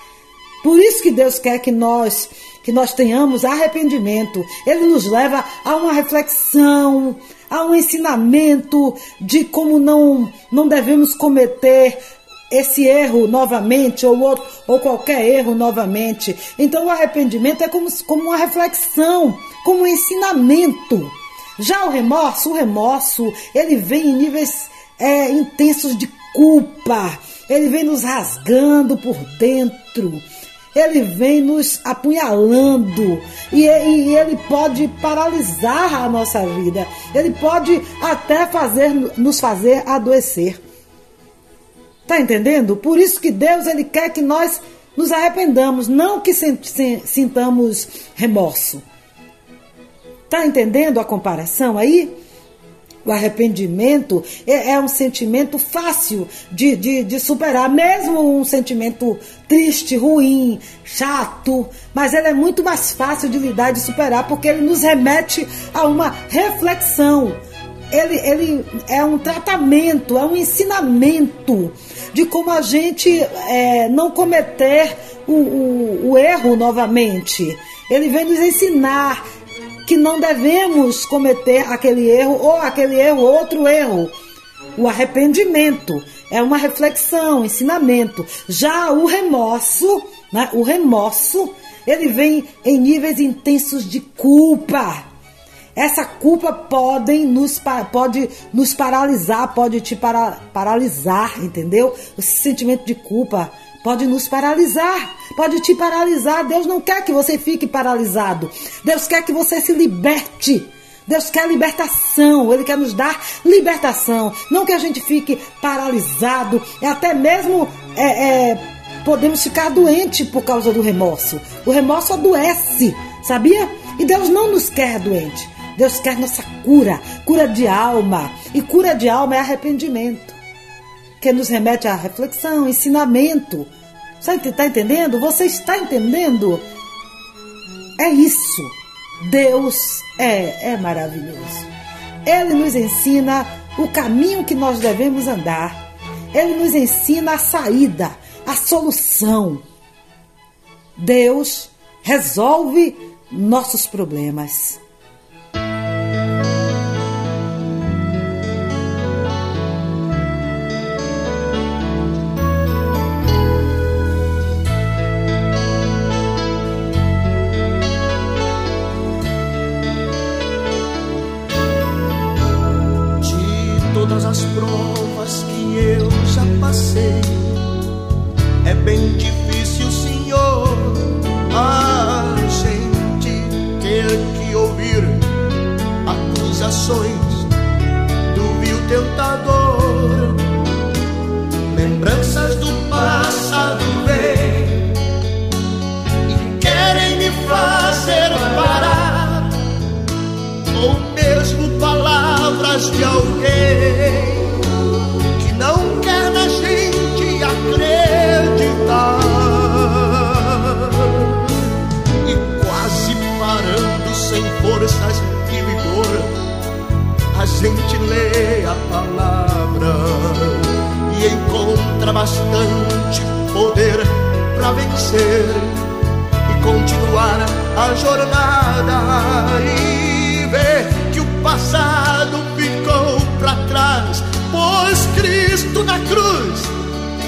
Por isso que Deus quer que nós que nós tenhamos arrependimento. Ele nos leva a uma reflexão, a um ensinamento de como não não devemos cometer esse erro novamente ou, outro, ou qualquer erro novamente. Então o arrependimento é como, como uma reflexão, como um ensinamento. Já o remorso, o remorso, ele vem em níveis é, intensos de culpa, ele vem nos rasgando por dentro, ele vem nos apunhalando e, e, ele pode paralisar a nossa vida, ele pode até fazer, nos fazer adoecer. Tá entendendo? Por isso que Deus ele quer que nós nos arrependamos, não que sintamos remorso. Tá entendendo a comparação aí? O arrependimento é, é um sentimento fácil de, de, de, superar, mesmo um sentimento triste, ruim, chato, mas ele é muito mais fácil de lidar e de superar porque ele nos remete a uma reflexão. Ele, ele é um tratamento, é um ensinamento de como a gente é, não cometer o, o, o erro novamente. Ele vem nos ensinar que não devemos cometer aquele erro ou aquele erro, outro erro. O arrependimento é uma reflexão, ensinamento. Já o remorso, né, o remorso, ele vem em níveis intensos de culpa. Essa culpa pode nos, pode nos paralisar, pode te para, paralisar, entendeu? Esse sentimento de culpa pode nos paralisar, pode te paralisar. Deus não quer que você fique paralisado. Deus quer que você se liberte. Deus quer libertação, Ele quer nos dar libertação. Não que a gente fique paralisado, é até mesmo é, é, podemos ficar doente por causa do remorso. O remorso adoece, sabia? E Deus não nos quer doente. Deus quer nossa cura, cura de alma. E cura de alma é arrependimento, que nos remete à reflexão, ensinamento. Você está entendendo? Você está entendendo? É isso. Deus é, é maravilhoso. Ele nos ensina o caminho que nós devemos andar. Ele nos ensina a saída, a solução. Deus resolve nossos problemas. As provas que eu já passei. É bem difícil, Senhor, a gente ter que ouvir acusações do vil tentador. Lembranças do passado vêm e querem me fazer parar, ou mesmo palavras de alguém. bastante poder para vencer e continuar a jornada e ver que o passado ficou para trás, pois Cristo na cruz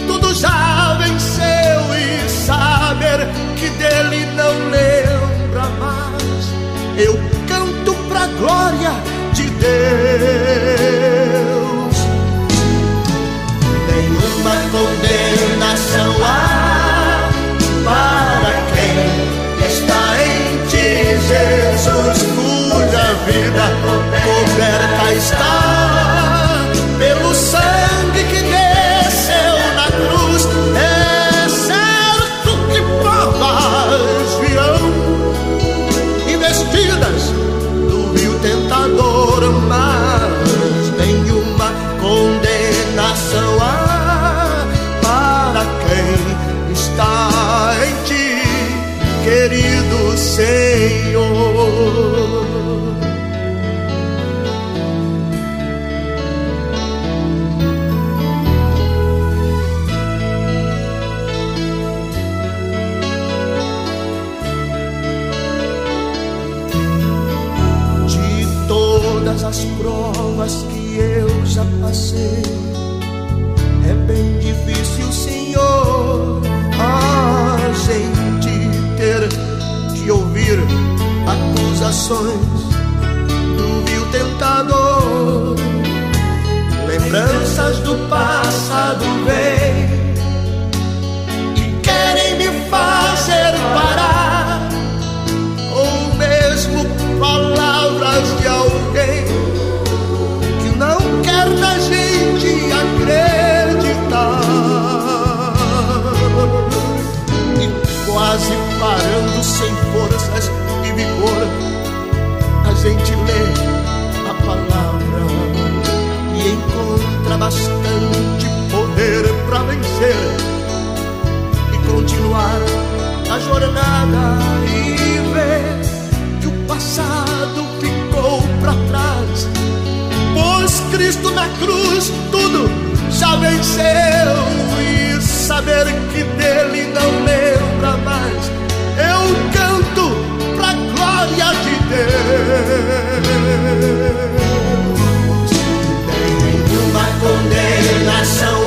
tudo já venceu e saber que dele não lembra mais. Eu canto pra glória de Deus. Nenhuma condenação. há É bem difícil, Senhor, a gente ter que ouvir acusações do vil tentador. Lembranças do passado vêm parando sem forças e vigor a gente lê a palavra e encontra bastante poder para vencer e continuar a jornada e ver que o passado ficou para trás. Pois Cristo na cruz tudo já venceu e saber que dele não lembra mais. Eu canto pra glória de Deus. Nenhuma condenação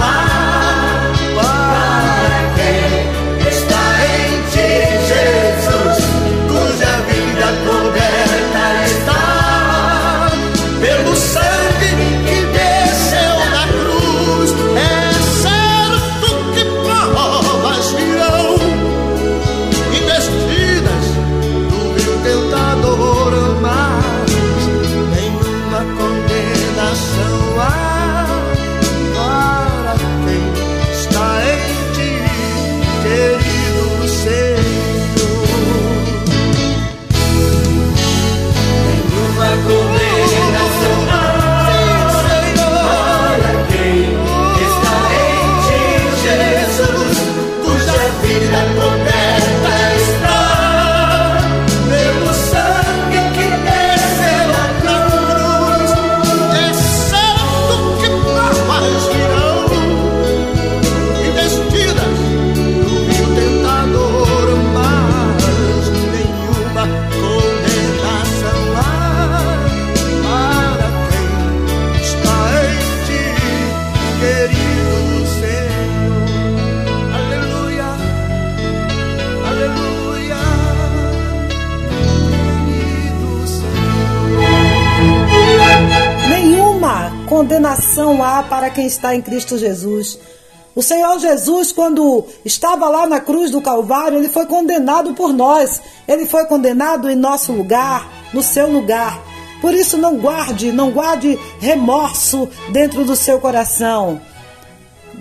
condenação há para quem está em Cristo Jesus. O Senhor Jesus, quando estava lá na cruz do Calvário, ele foi condenado por nós. Ele foi condenado em nosso lugar, no seu lugar. Por isso, não guarde, não guarde remorso dentro do seu coração.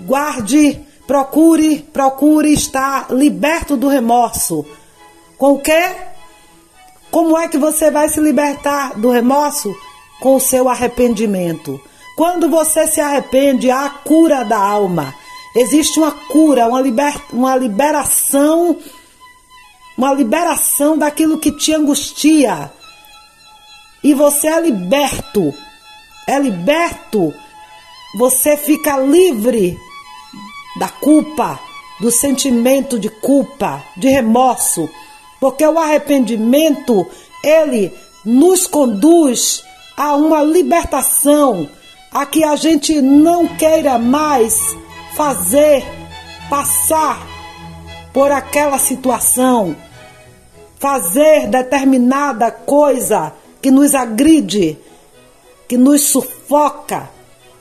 Guarde, procure, procure estar liberto do remorso. Com o quê? Como é que você vai se libertar do remorso? Com o seu arrependimento. Quando você se arrepende, há a cura da alma. Existe uma cura, uma, liber, uma liberação, uma liberação daquilo que te angustia. E você é liberto. É liberto. Você fica livre da culpa, do sentimento de culpa, de remorso, porque o arrependimento, ele nos conduz a uma libertação, a que a gente não queira mais fazer, passar por aquela situação, fazer determinada coisa que nos agride, que nos sufoca.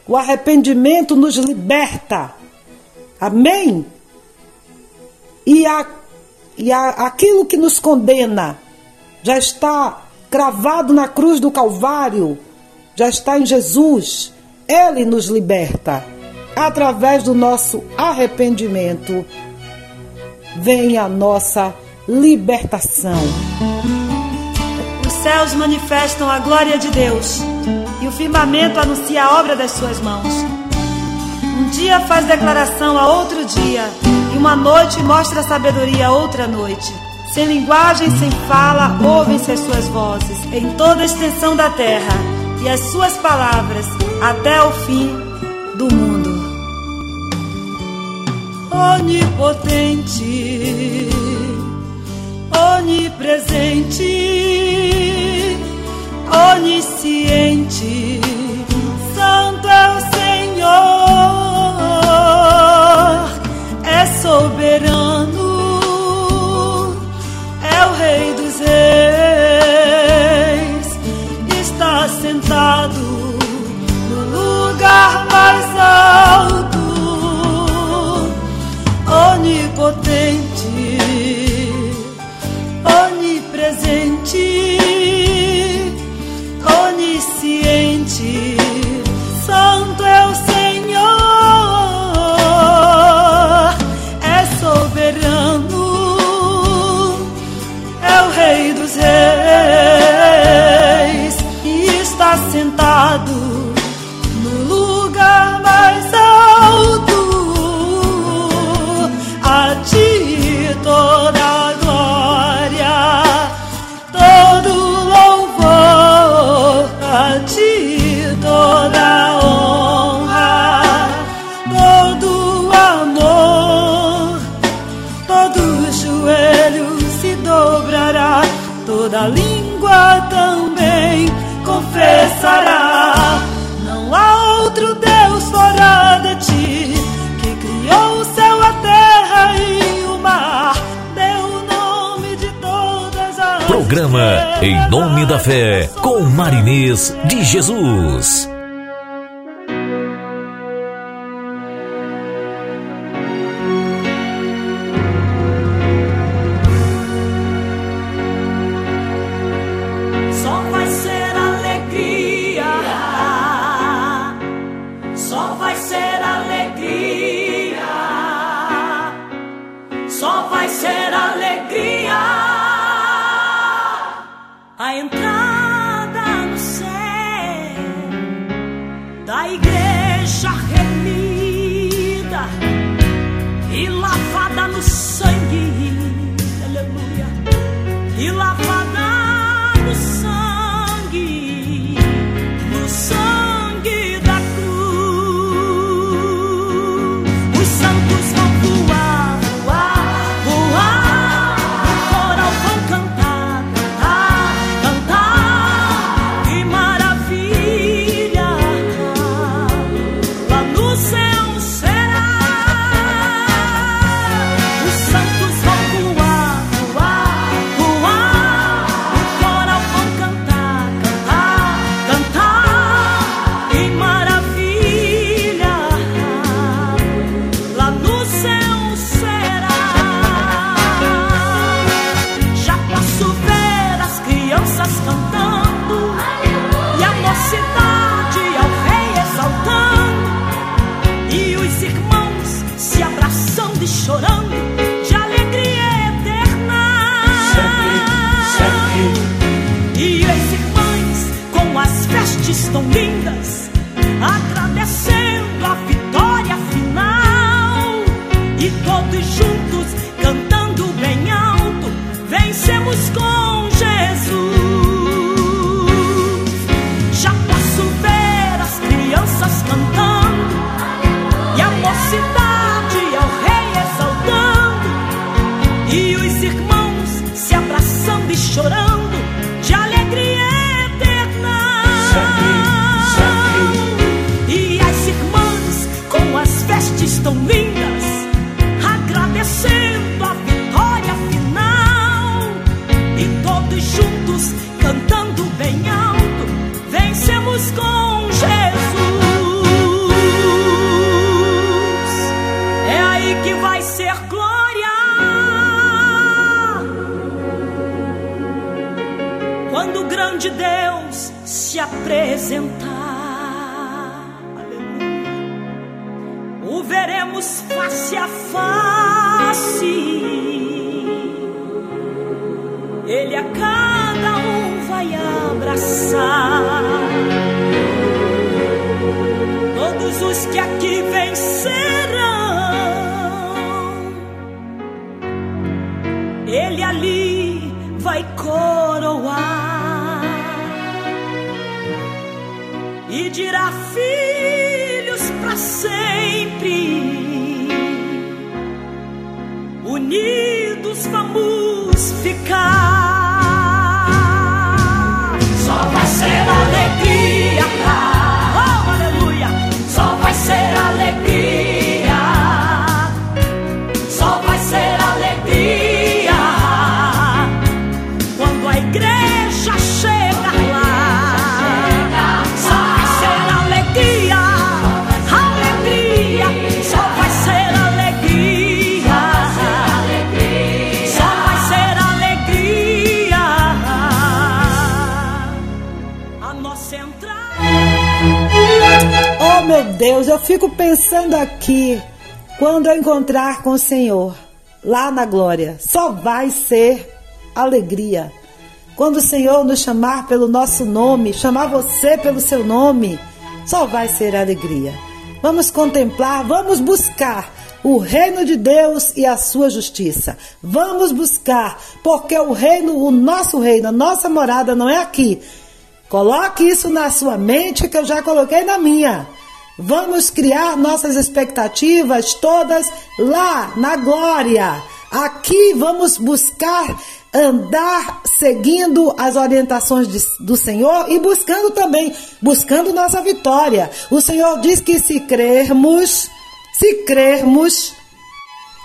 O arrependimento nos liberta. Amém? E, a, e a, aquilo que nos condena já está cravado na cruz do Calvário, já está em Jesus. Ele nos liberta. Através do nosso arrependimento, vem a nossa libertação. Os céus manifestam a glória de Deus e o firmamento anuncia a obra das suas mãos. Um dia faz declaração a outro dia, e uma noite mostra sabedoria a outra noite. Sem linguagem, sem fala, ouvem-se as suas vozes em toda a extensão da terra, e as suas palavras até o fim do mundo. Onipotente, onipresente, onisciente, Santo é o Senhor, é soberano, mais alto, onipotente, Programa Em Nome da Fé, com Marinês de Jesus. Da Deus, eu fico pensando aqui, quando eu encontrar com o Senhor, lá na glória, só vai ser alegria. Quando o Senhor nos chamar pelo nosso nome, chamar você pelo seu nome, só vai ser alegria. Vamos contemplar, vamos buscar o reino de Deus e a sua justiça. Vamos buscar, porque o reino, o nosso reino, a nossa morada não é aqui. Coloque isso na sua mente que eu já coloquei na minha. Vamos criar nossas expectativas todas lá na glória. Aqui vamos buscar andar seguindo as orientações de- do Senhor e buscando também, buscando nossa vitória. O Senhor diz que se crermos, se crermos,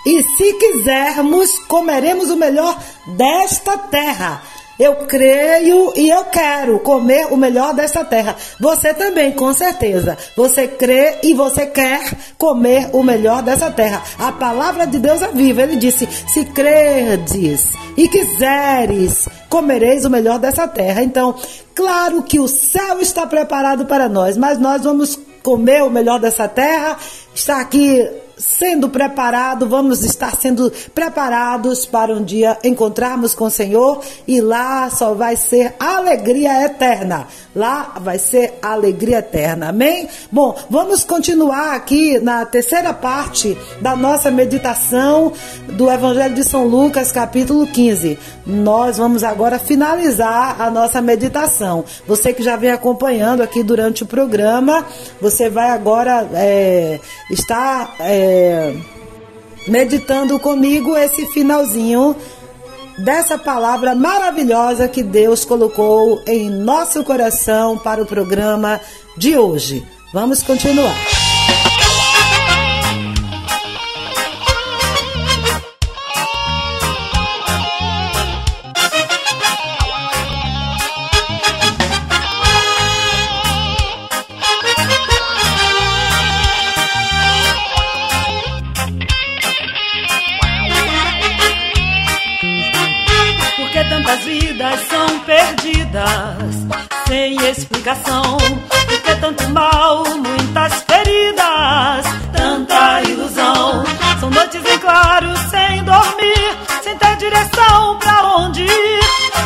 e se quisermos, comeremos o melhor desta terra. Eu creio e eu quero comer o melhor desta terra. Você também, com certeza. Você crê e você quer comer o melhor dessa terra. A palavra de Deus é viva. Ele disse: Se crerdes e quiseres, comereis o melhor dessa terra. Então, claro que o céu está preparado para nós, mas nós vamos comer o melhor dessa terra. Está aqui sendo preparado, vamos estar sendo preparados para um dia encontrarmos com o Senhor e lá só vai ser alegria eterna. Lá vai ser alegria eterna. Amém? Bom, vamos continuar aqui na terceira parte da nossa meditação do Evangelho de São Lucas, capítulo 15. Nós vamos agora finalizar a nossa meditação. Você que já vem acompanhando aqui durante o programa, você vai agora é, estar é, meditando comigo esse finalzinho dessa palavra maravilhosa que Deus colocou em nosso coração para o programa de hoje. Vamos continuar. Explicação. Porque tanto mal, muitas feridas, tanta ilusão. São noites em claro, sem dormir, sem ter direção pra onde ir.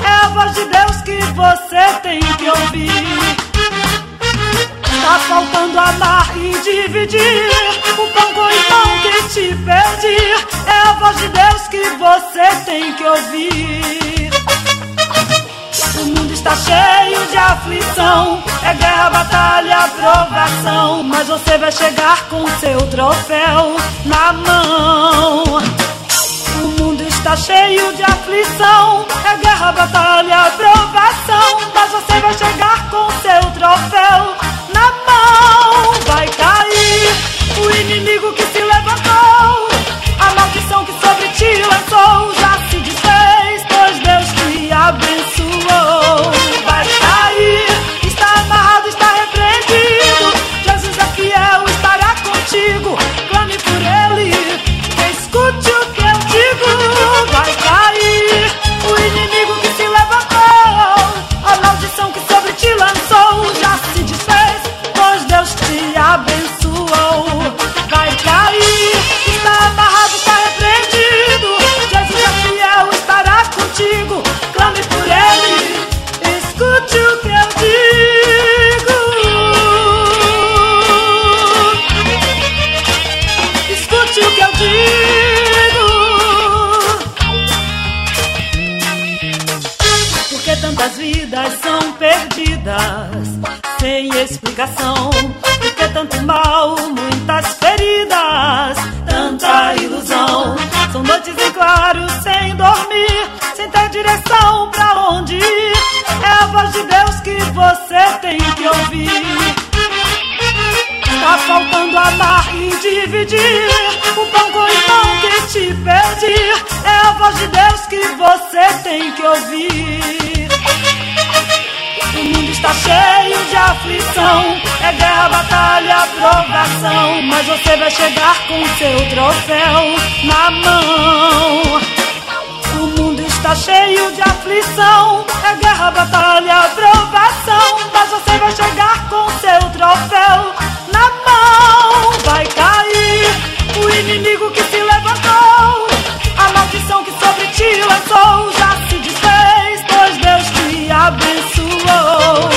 É a voz de Deus que você tem que ouvir. Tá faltando amar e dividir o pão com o irmão que te perdi. É a voz de Deus que você tem que ouvir. O mundo está cheio de aflição. É guerra, batalha, provação. Mas você vai chegar com seu troféu na mão. O mundo está cheio de aflição. É guerra, batalha, provação. Mas você vai chegar com seu troféu na mão. Vai cair o inimigo que se levantou. A maldição que sobre ti lançou. Você tem que ouvir. Tá faltando amar e dividir o pão com o pão que te perdi. É a voz de Deus que você tem que ouvir. O mundo está cheio de aflição, é guerra, batalha, provação. Mas você vai chegar com seu troféu na mão. Está cheio de aflição, é guerra, batalha, provação. Mas você vai chegar com seu troféu na mão. Vai cair o inimigo que se levantou, a maldição que sobre ti lançou já se desfez, pois Deus te abençoou.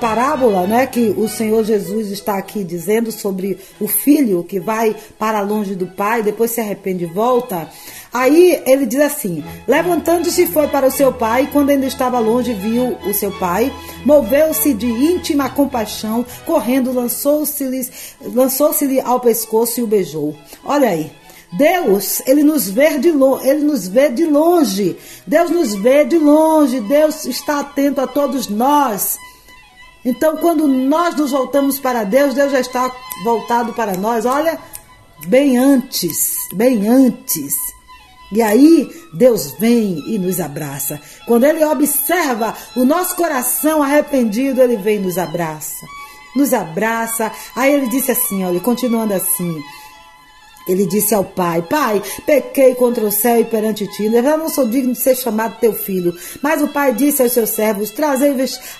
Parábola, né, que o Senhor Jesus está aqui dizendo sobre o filho que vai para longe do pai, depois se arrepende e volta. Aí ele diz assim: Levantando-se foi para o seu pai, quando ainda estava longe, viu o seu pai, moveu-se de íntima compaixão, correndo, lançou-se-lhe lançou ao pescoço e o beijou. Olha aí. Deus, ele nos vê de longe, ele nos vê de longe. Deus nos vê de longe. Deus está atento a todos nós. Então, quando nós nos voltamos para Deus, Deus já está voltado para nós. Olha, bem antes, bem antes. E aí, Deus vem e nos abraça. Quando Ele observa o nosso coração arrependido, Ele vem e nos abraça. Nos abraça. Aí Ele disse assim, olha, continuando assim. Ele disse ao pai: Pai, pequei contra o céu e perante ti, eu não sou digno de ser chamado teu filho. Mas o pai disse aos seus servos: Trazei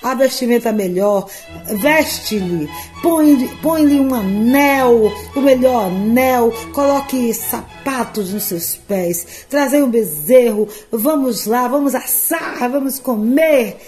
a vestimenta melhor, veste-lhe, põe-lhe põe um anel, o melhor anel, coloque sapatos nos seus pés, trazei um bezerro, vamos lá, vamos assar, vamos comer.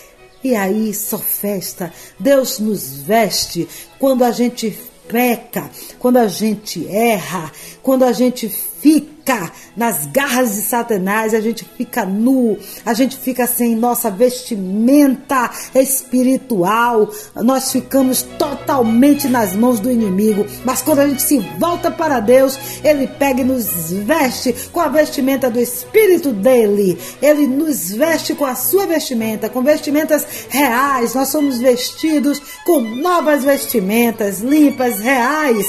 E aí, só festa. Deus nos veste quando a gente peca, quando a gente erra, quando a gente fica nas garras de Satanás, a gente fica nu, a gente fica sem nossa vestimenta espiritual, nós ficamos totalmente nas mãos do inimigo. Mas quando a gente se volta para Deus, ele pega e nos veste com a vestimenta do Espírito dele, ele nos veste com a sua vestimenta, com vestimentas reais. Nós somos vestidos com novas vestimentas, limpas, reais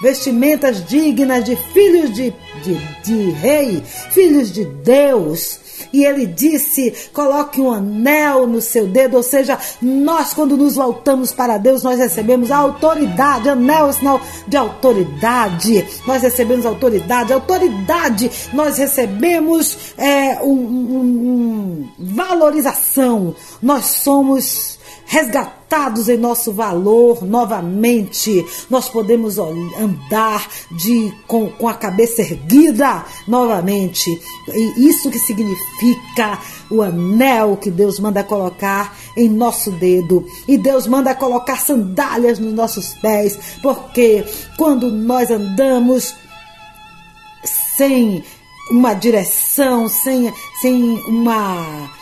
vestimentas dignas de filhos de, de, de rei, filhos de Deus. E ele disse: coloque um anel no seu dedo, ou seja, nós, quando nos voltamos para Deus, nós recebemos autoridade. Anel é sinal de autoridade. Nós recebemos autoridade. Autoridade, nós recebemos é, um, um, um valorização. Nós somos resgatados em nosso valor novamente. Nós podemos andar de com, com a cabeça erguida novamente. E isso que significa o anel que Deus manda colocar em nosso dedo. E Deus manda colocar sandálias nos nossos pés, porque quando nós andamos sem uma direção, sem, sem uma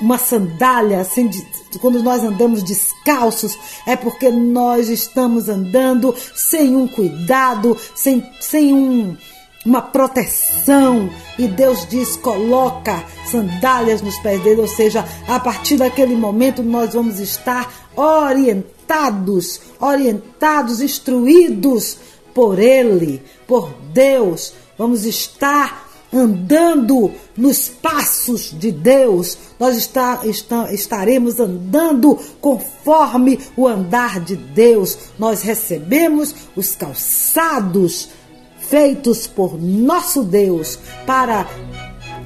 uma sandália, assim, quando nós andamos descalços, é porque nós estamos andando sem um cuidado, sem, sem um, uma proteção. E Deus diz: coloca sandálias nos pés dele, ou seja, a partir daquele momento nós vamos estar orientados, orientados, instruídos por Ele, por Deus. Vamos estar andando nos passos de Deus, nós está, está, estaremos andando conforme o andar de Deus. Nós recebemos os calçados feitos por nosso Deus para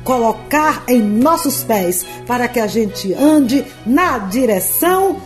colocar em nossos pés, para que a gente ande na direção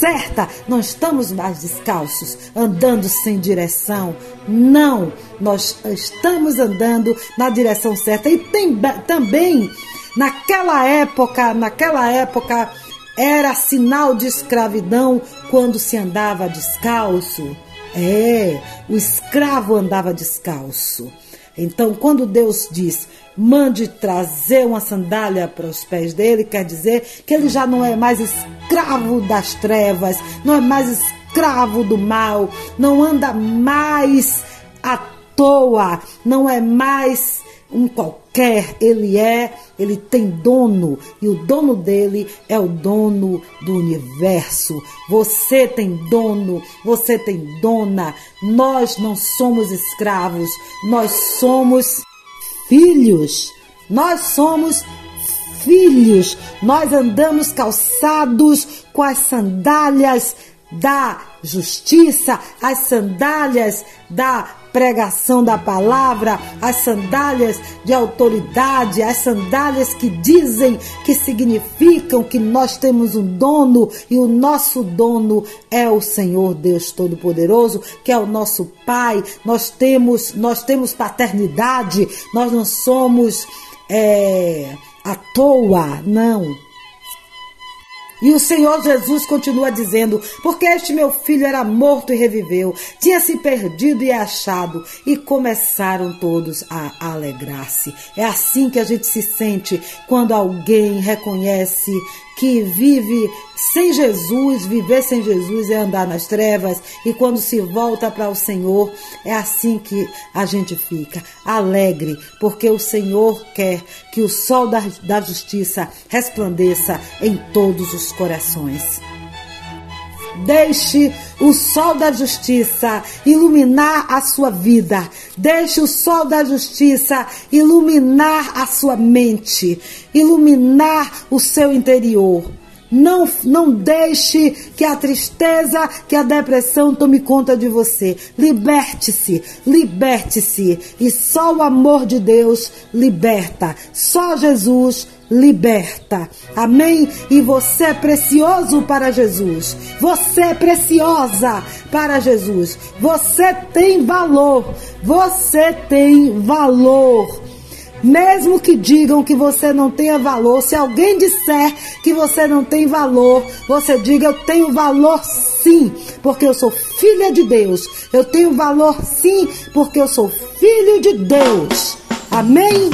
certa. Não estamos mais descalços, andando sem direção. Não, nós estamos andando na direção certa. E tem, também, naquela época, naquela época, era sinal de escravidão quando se andava descalço. É, o escravo andava descalço. Então, quando Deus diz, mande trazer uma sandália para os pés dele, quer dizer que ele já não é mais escravo das trevas, não é mais escravo do mal, não anda mais à toa, não é mais um qualquer, ele é, ele tem dono e o dono dele é o dono do universo. Você tem dono, você tem dona. Nós não somos escravos, nós somos filhos. Nós somos filhos. Nós andamos calçados com as sandálias da justiça, as sandálias da pregação da palavra, as sandálias de autoridade, as sandálias que dizem, que significam que nós temos um dono e o nosso dono é o Senhor Deus Todo-Poderoso, que é o nosso Pai. Nós temos, nós temos paternidade, nós não somos é, à toa, não e o Senhor Jesus continua dizendo: Porque este meu filho era morto e reviveu, tinha se perdido e é achado. E começaram todos a alegrar-se. É assim que a gente se sente quando alguém reconhece que vive sem Jesus, viver sem Jesus é andar nas trevas, e quando se volta para o Senhor, é assim que a gente fica, alegre, porque o Senhor quer que o sol da, da justiça resplandeça em todos os corações. Deixe o sol da justiça iluminar a sua vida. Deixe o sol da justiça iluminar a sua mente, iluminar o seu interior. Não, não deixe que a tristeza, que a depressão tome conta de você. Liberte-se, liberte-se. E só o amor de Deus liberta. Só Jesus liberta. Amém? E você é precioso para Jesus. Você é preciosa para Jesus. Você tem valor. Você tem valor. Mesmo que digam que você não tenha valor, se alguém disser que você não tem valor, você diga: Eu tenho valor sim, porque eu sou filha de Deus. Eu tenho valor sim, porque eu sou filho de Deus. Amém?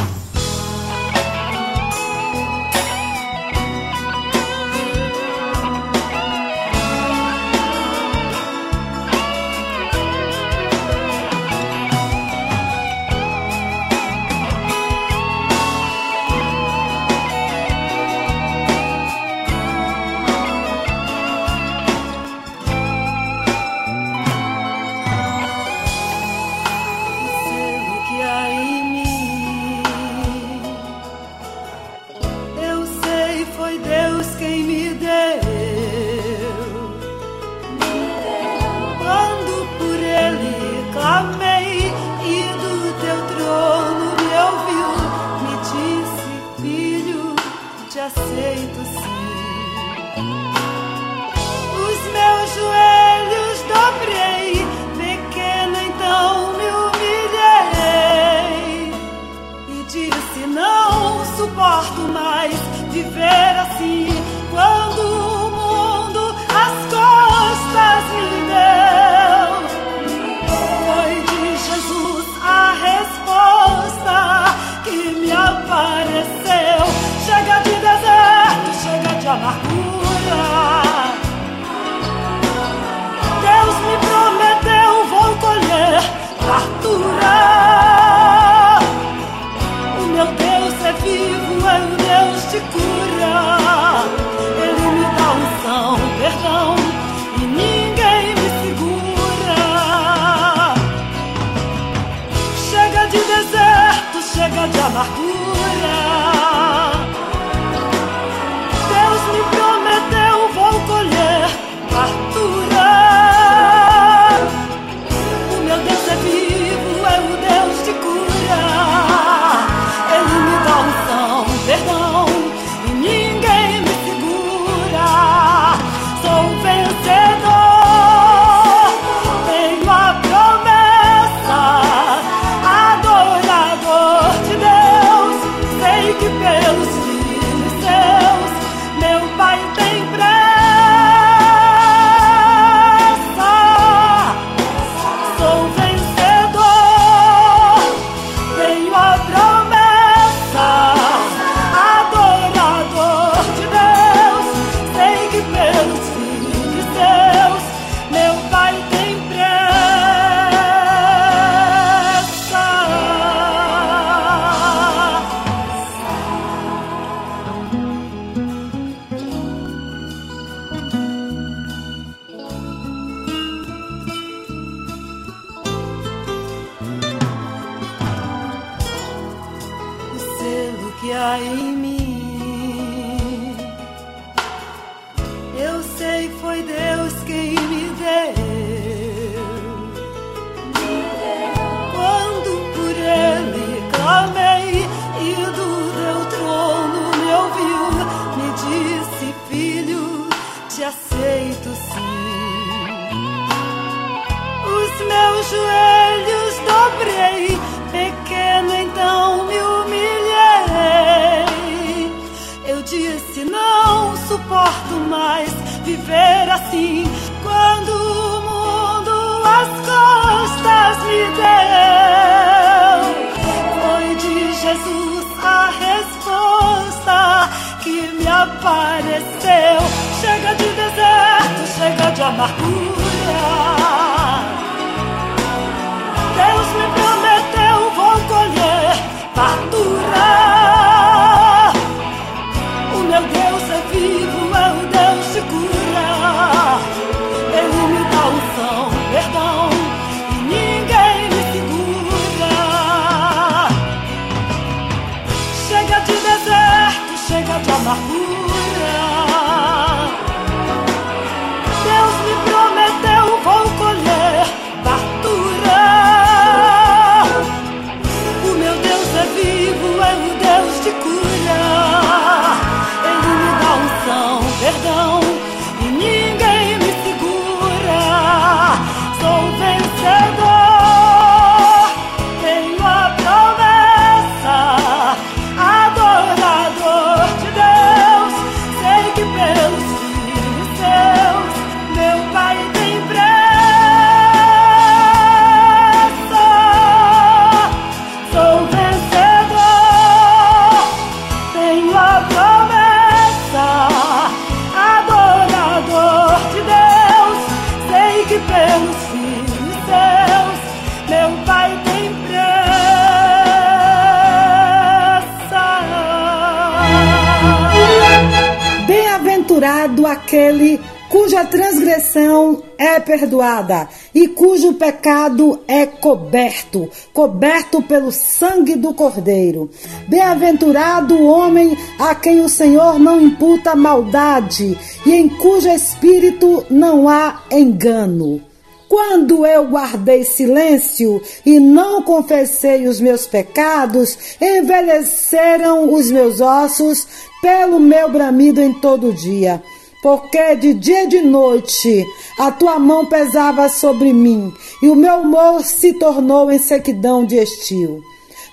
Coberto, coberto pelo sangue do Cordeiro. Bem-aventurado o homem a quem o Senhor não imputa maldade e em cujo espírito não há engano. Quando eu guardei silêncio e não confessei os meus pecados, envelheceram os meus ossos pelo meu bramido em todo dia. Porque de dia e de noite a tua mão pesava sobre mim, e o meu humor se tornou em sequidão de estio.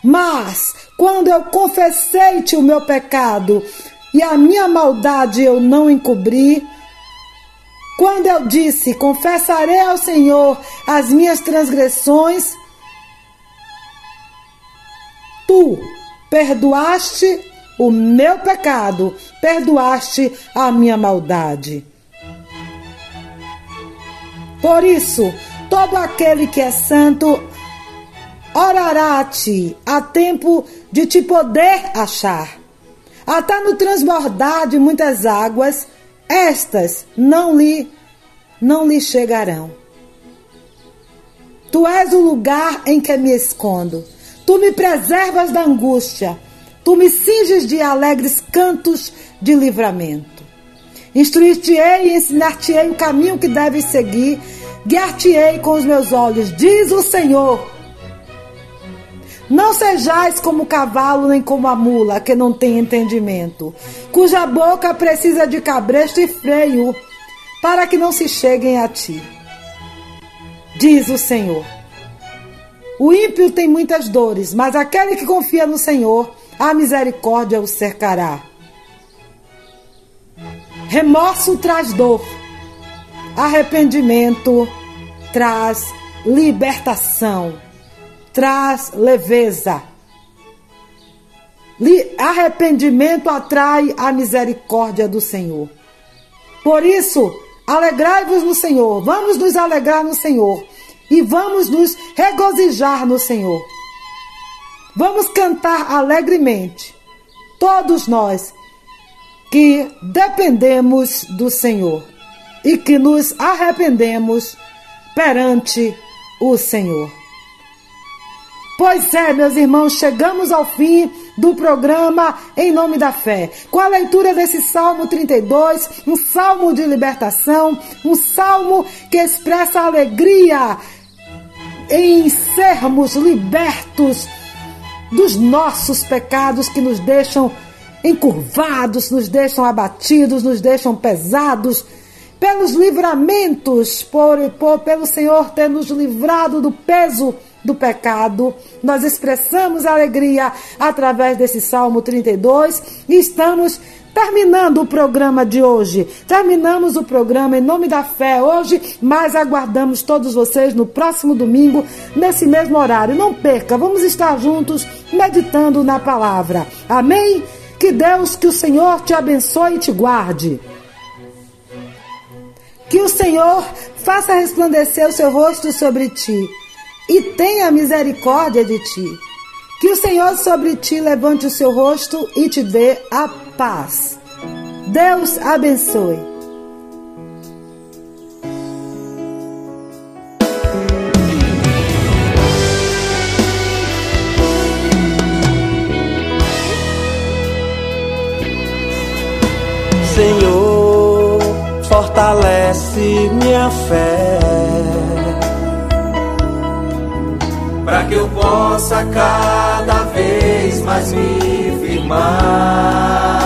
Mas, quando eu confessei-te o meu pecado, e a minha maldade eu não encobri, quando eu disse: Confessarei ao Senhor as minhas transgressões, tu perdoaste o meu pecado, perdoaste a minha maldade. Por isso, todo aquele que é santo orará a ti, a tempo de te poder achar. Até no transbordar de muitas águas, estas não lhe não lhe chegarão. Tu és o lugar em que me escondo. Tu me preservas da angústia. Tu me cinges de alegres cantos de livramento. Instruir-te-ei e ensinar-te-ei o caminho que deves seguir. Guiar-te-ei com os meus olhos, diz o Senhor. Não sejais como o cavalo nem como a mula, que não tem entendimento, cuja boca precisa de cabresto e freio, para que não se cheguem a ti. Diz o Senhor. O ímpio tem muitas dores, mas aquele que confia no Senhor, a misericórdia o cercará. Remorso traz dor, arrependimento traz libertação, traz leveza. Arrependimento atrai a misericórdia do Senhor. Por isso, alegrai-vos no Senhor, vamos nos alegrar no Senhor e vamos nos regozijar no Senhor. Vamos cantar alegremente, todos nós que dependemos do Senhor e que nos arrependemos perante o Senhor. Pois é, meus irmãos, chegamos ao fim do programa Em Nome da Fé, com a leitura desse Salmo 32, um salmo de libertação, um salmo que expressa alegria em sermos libertos dos nossos pecados que nos deixam encurvados, nos deixam abatidos, nos deixam pesados, pelos livramentos, por, por, pelo Senhor ter nos livrado do peso do pecado. Nós expressamos alegria através desse Salmo 32 e estamos terminando o programa de hoje. Terminamos o programa em nome da fé hoje, mas aguardamos todos vocês no próximo domingo, nesse mesmo horário. Não perca, vamos estar juntos meditando na palavra. Amém? Que Deus, que o Senhor te abençoe e te guarde. Que o Senhor faça resplandecer o seu rosto sobre ti e tenha misericórdia de ti. Que o Senhor sobre ti levante o seu rosto e te dê a paz. Deus abençoe. Senhor, fortalece minha fé. Para que eu possa cada vez mais me firmar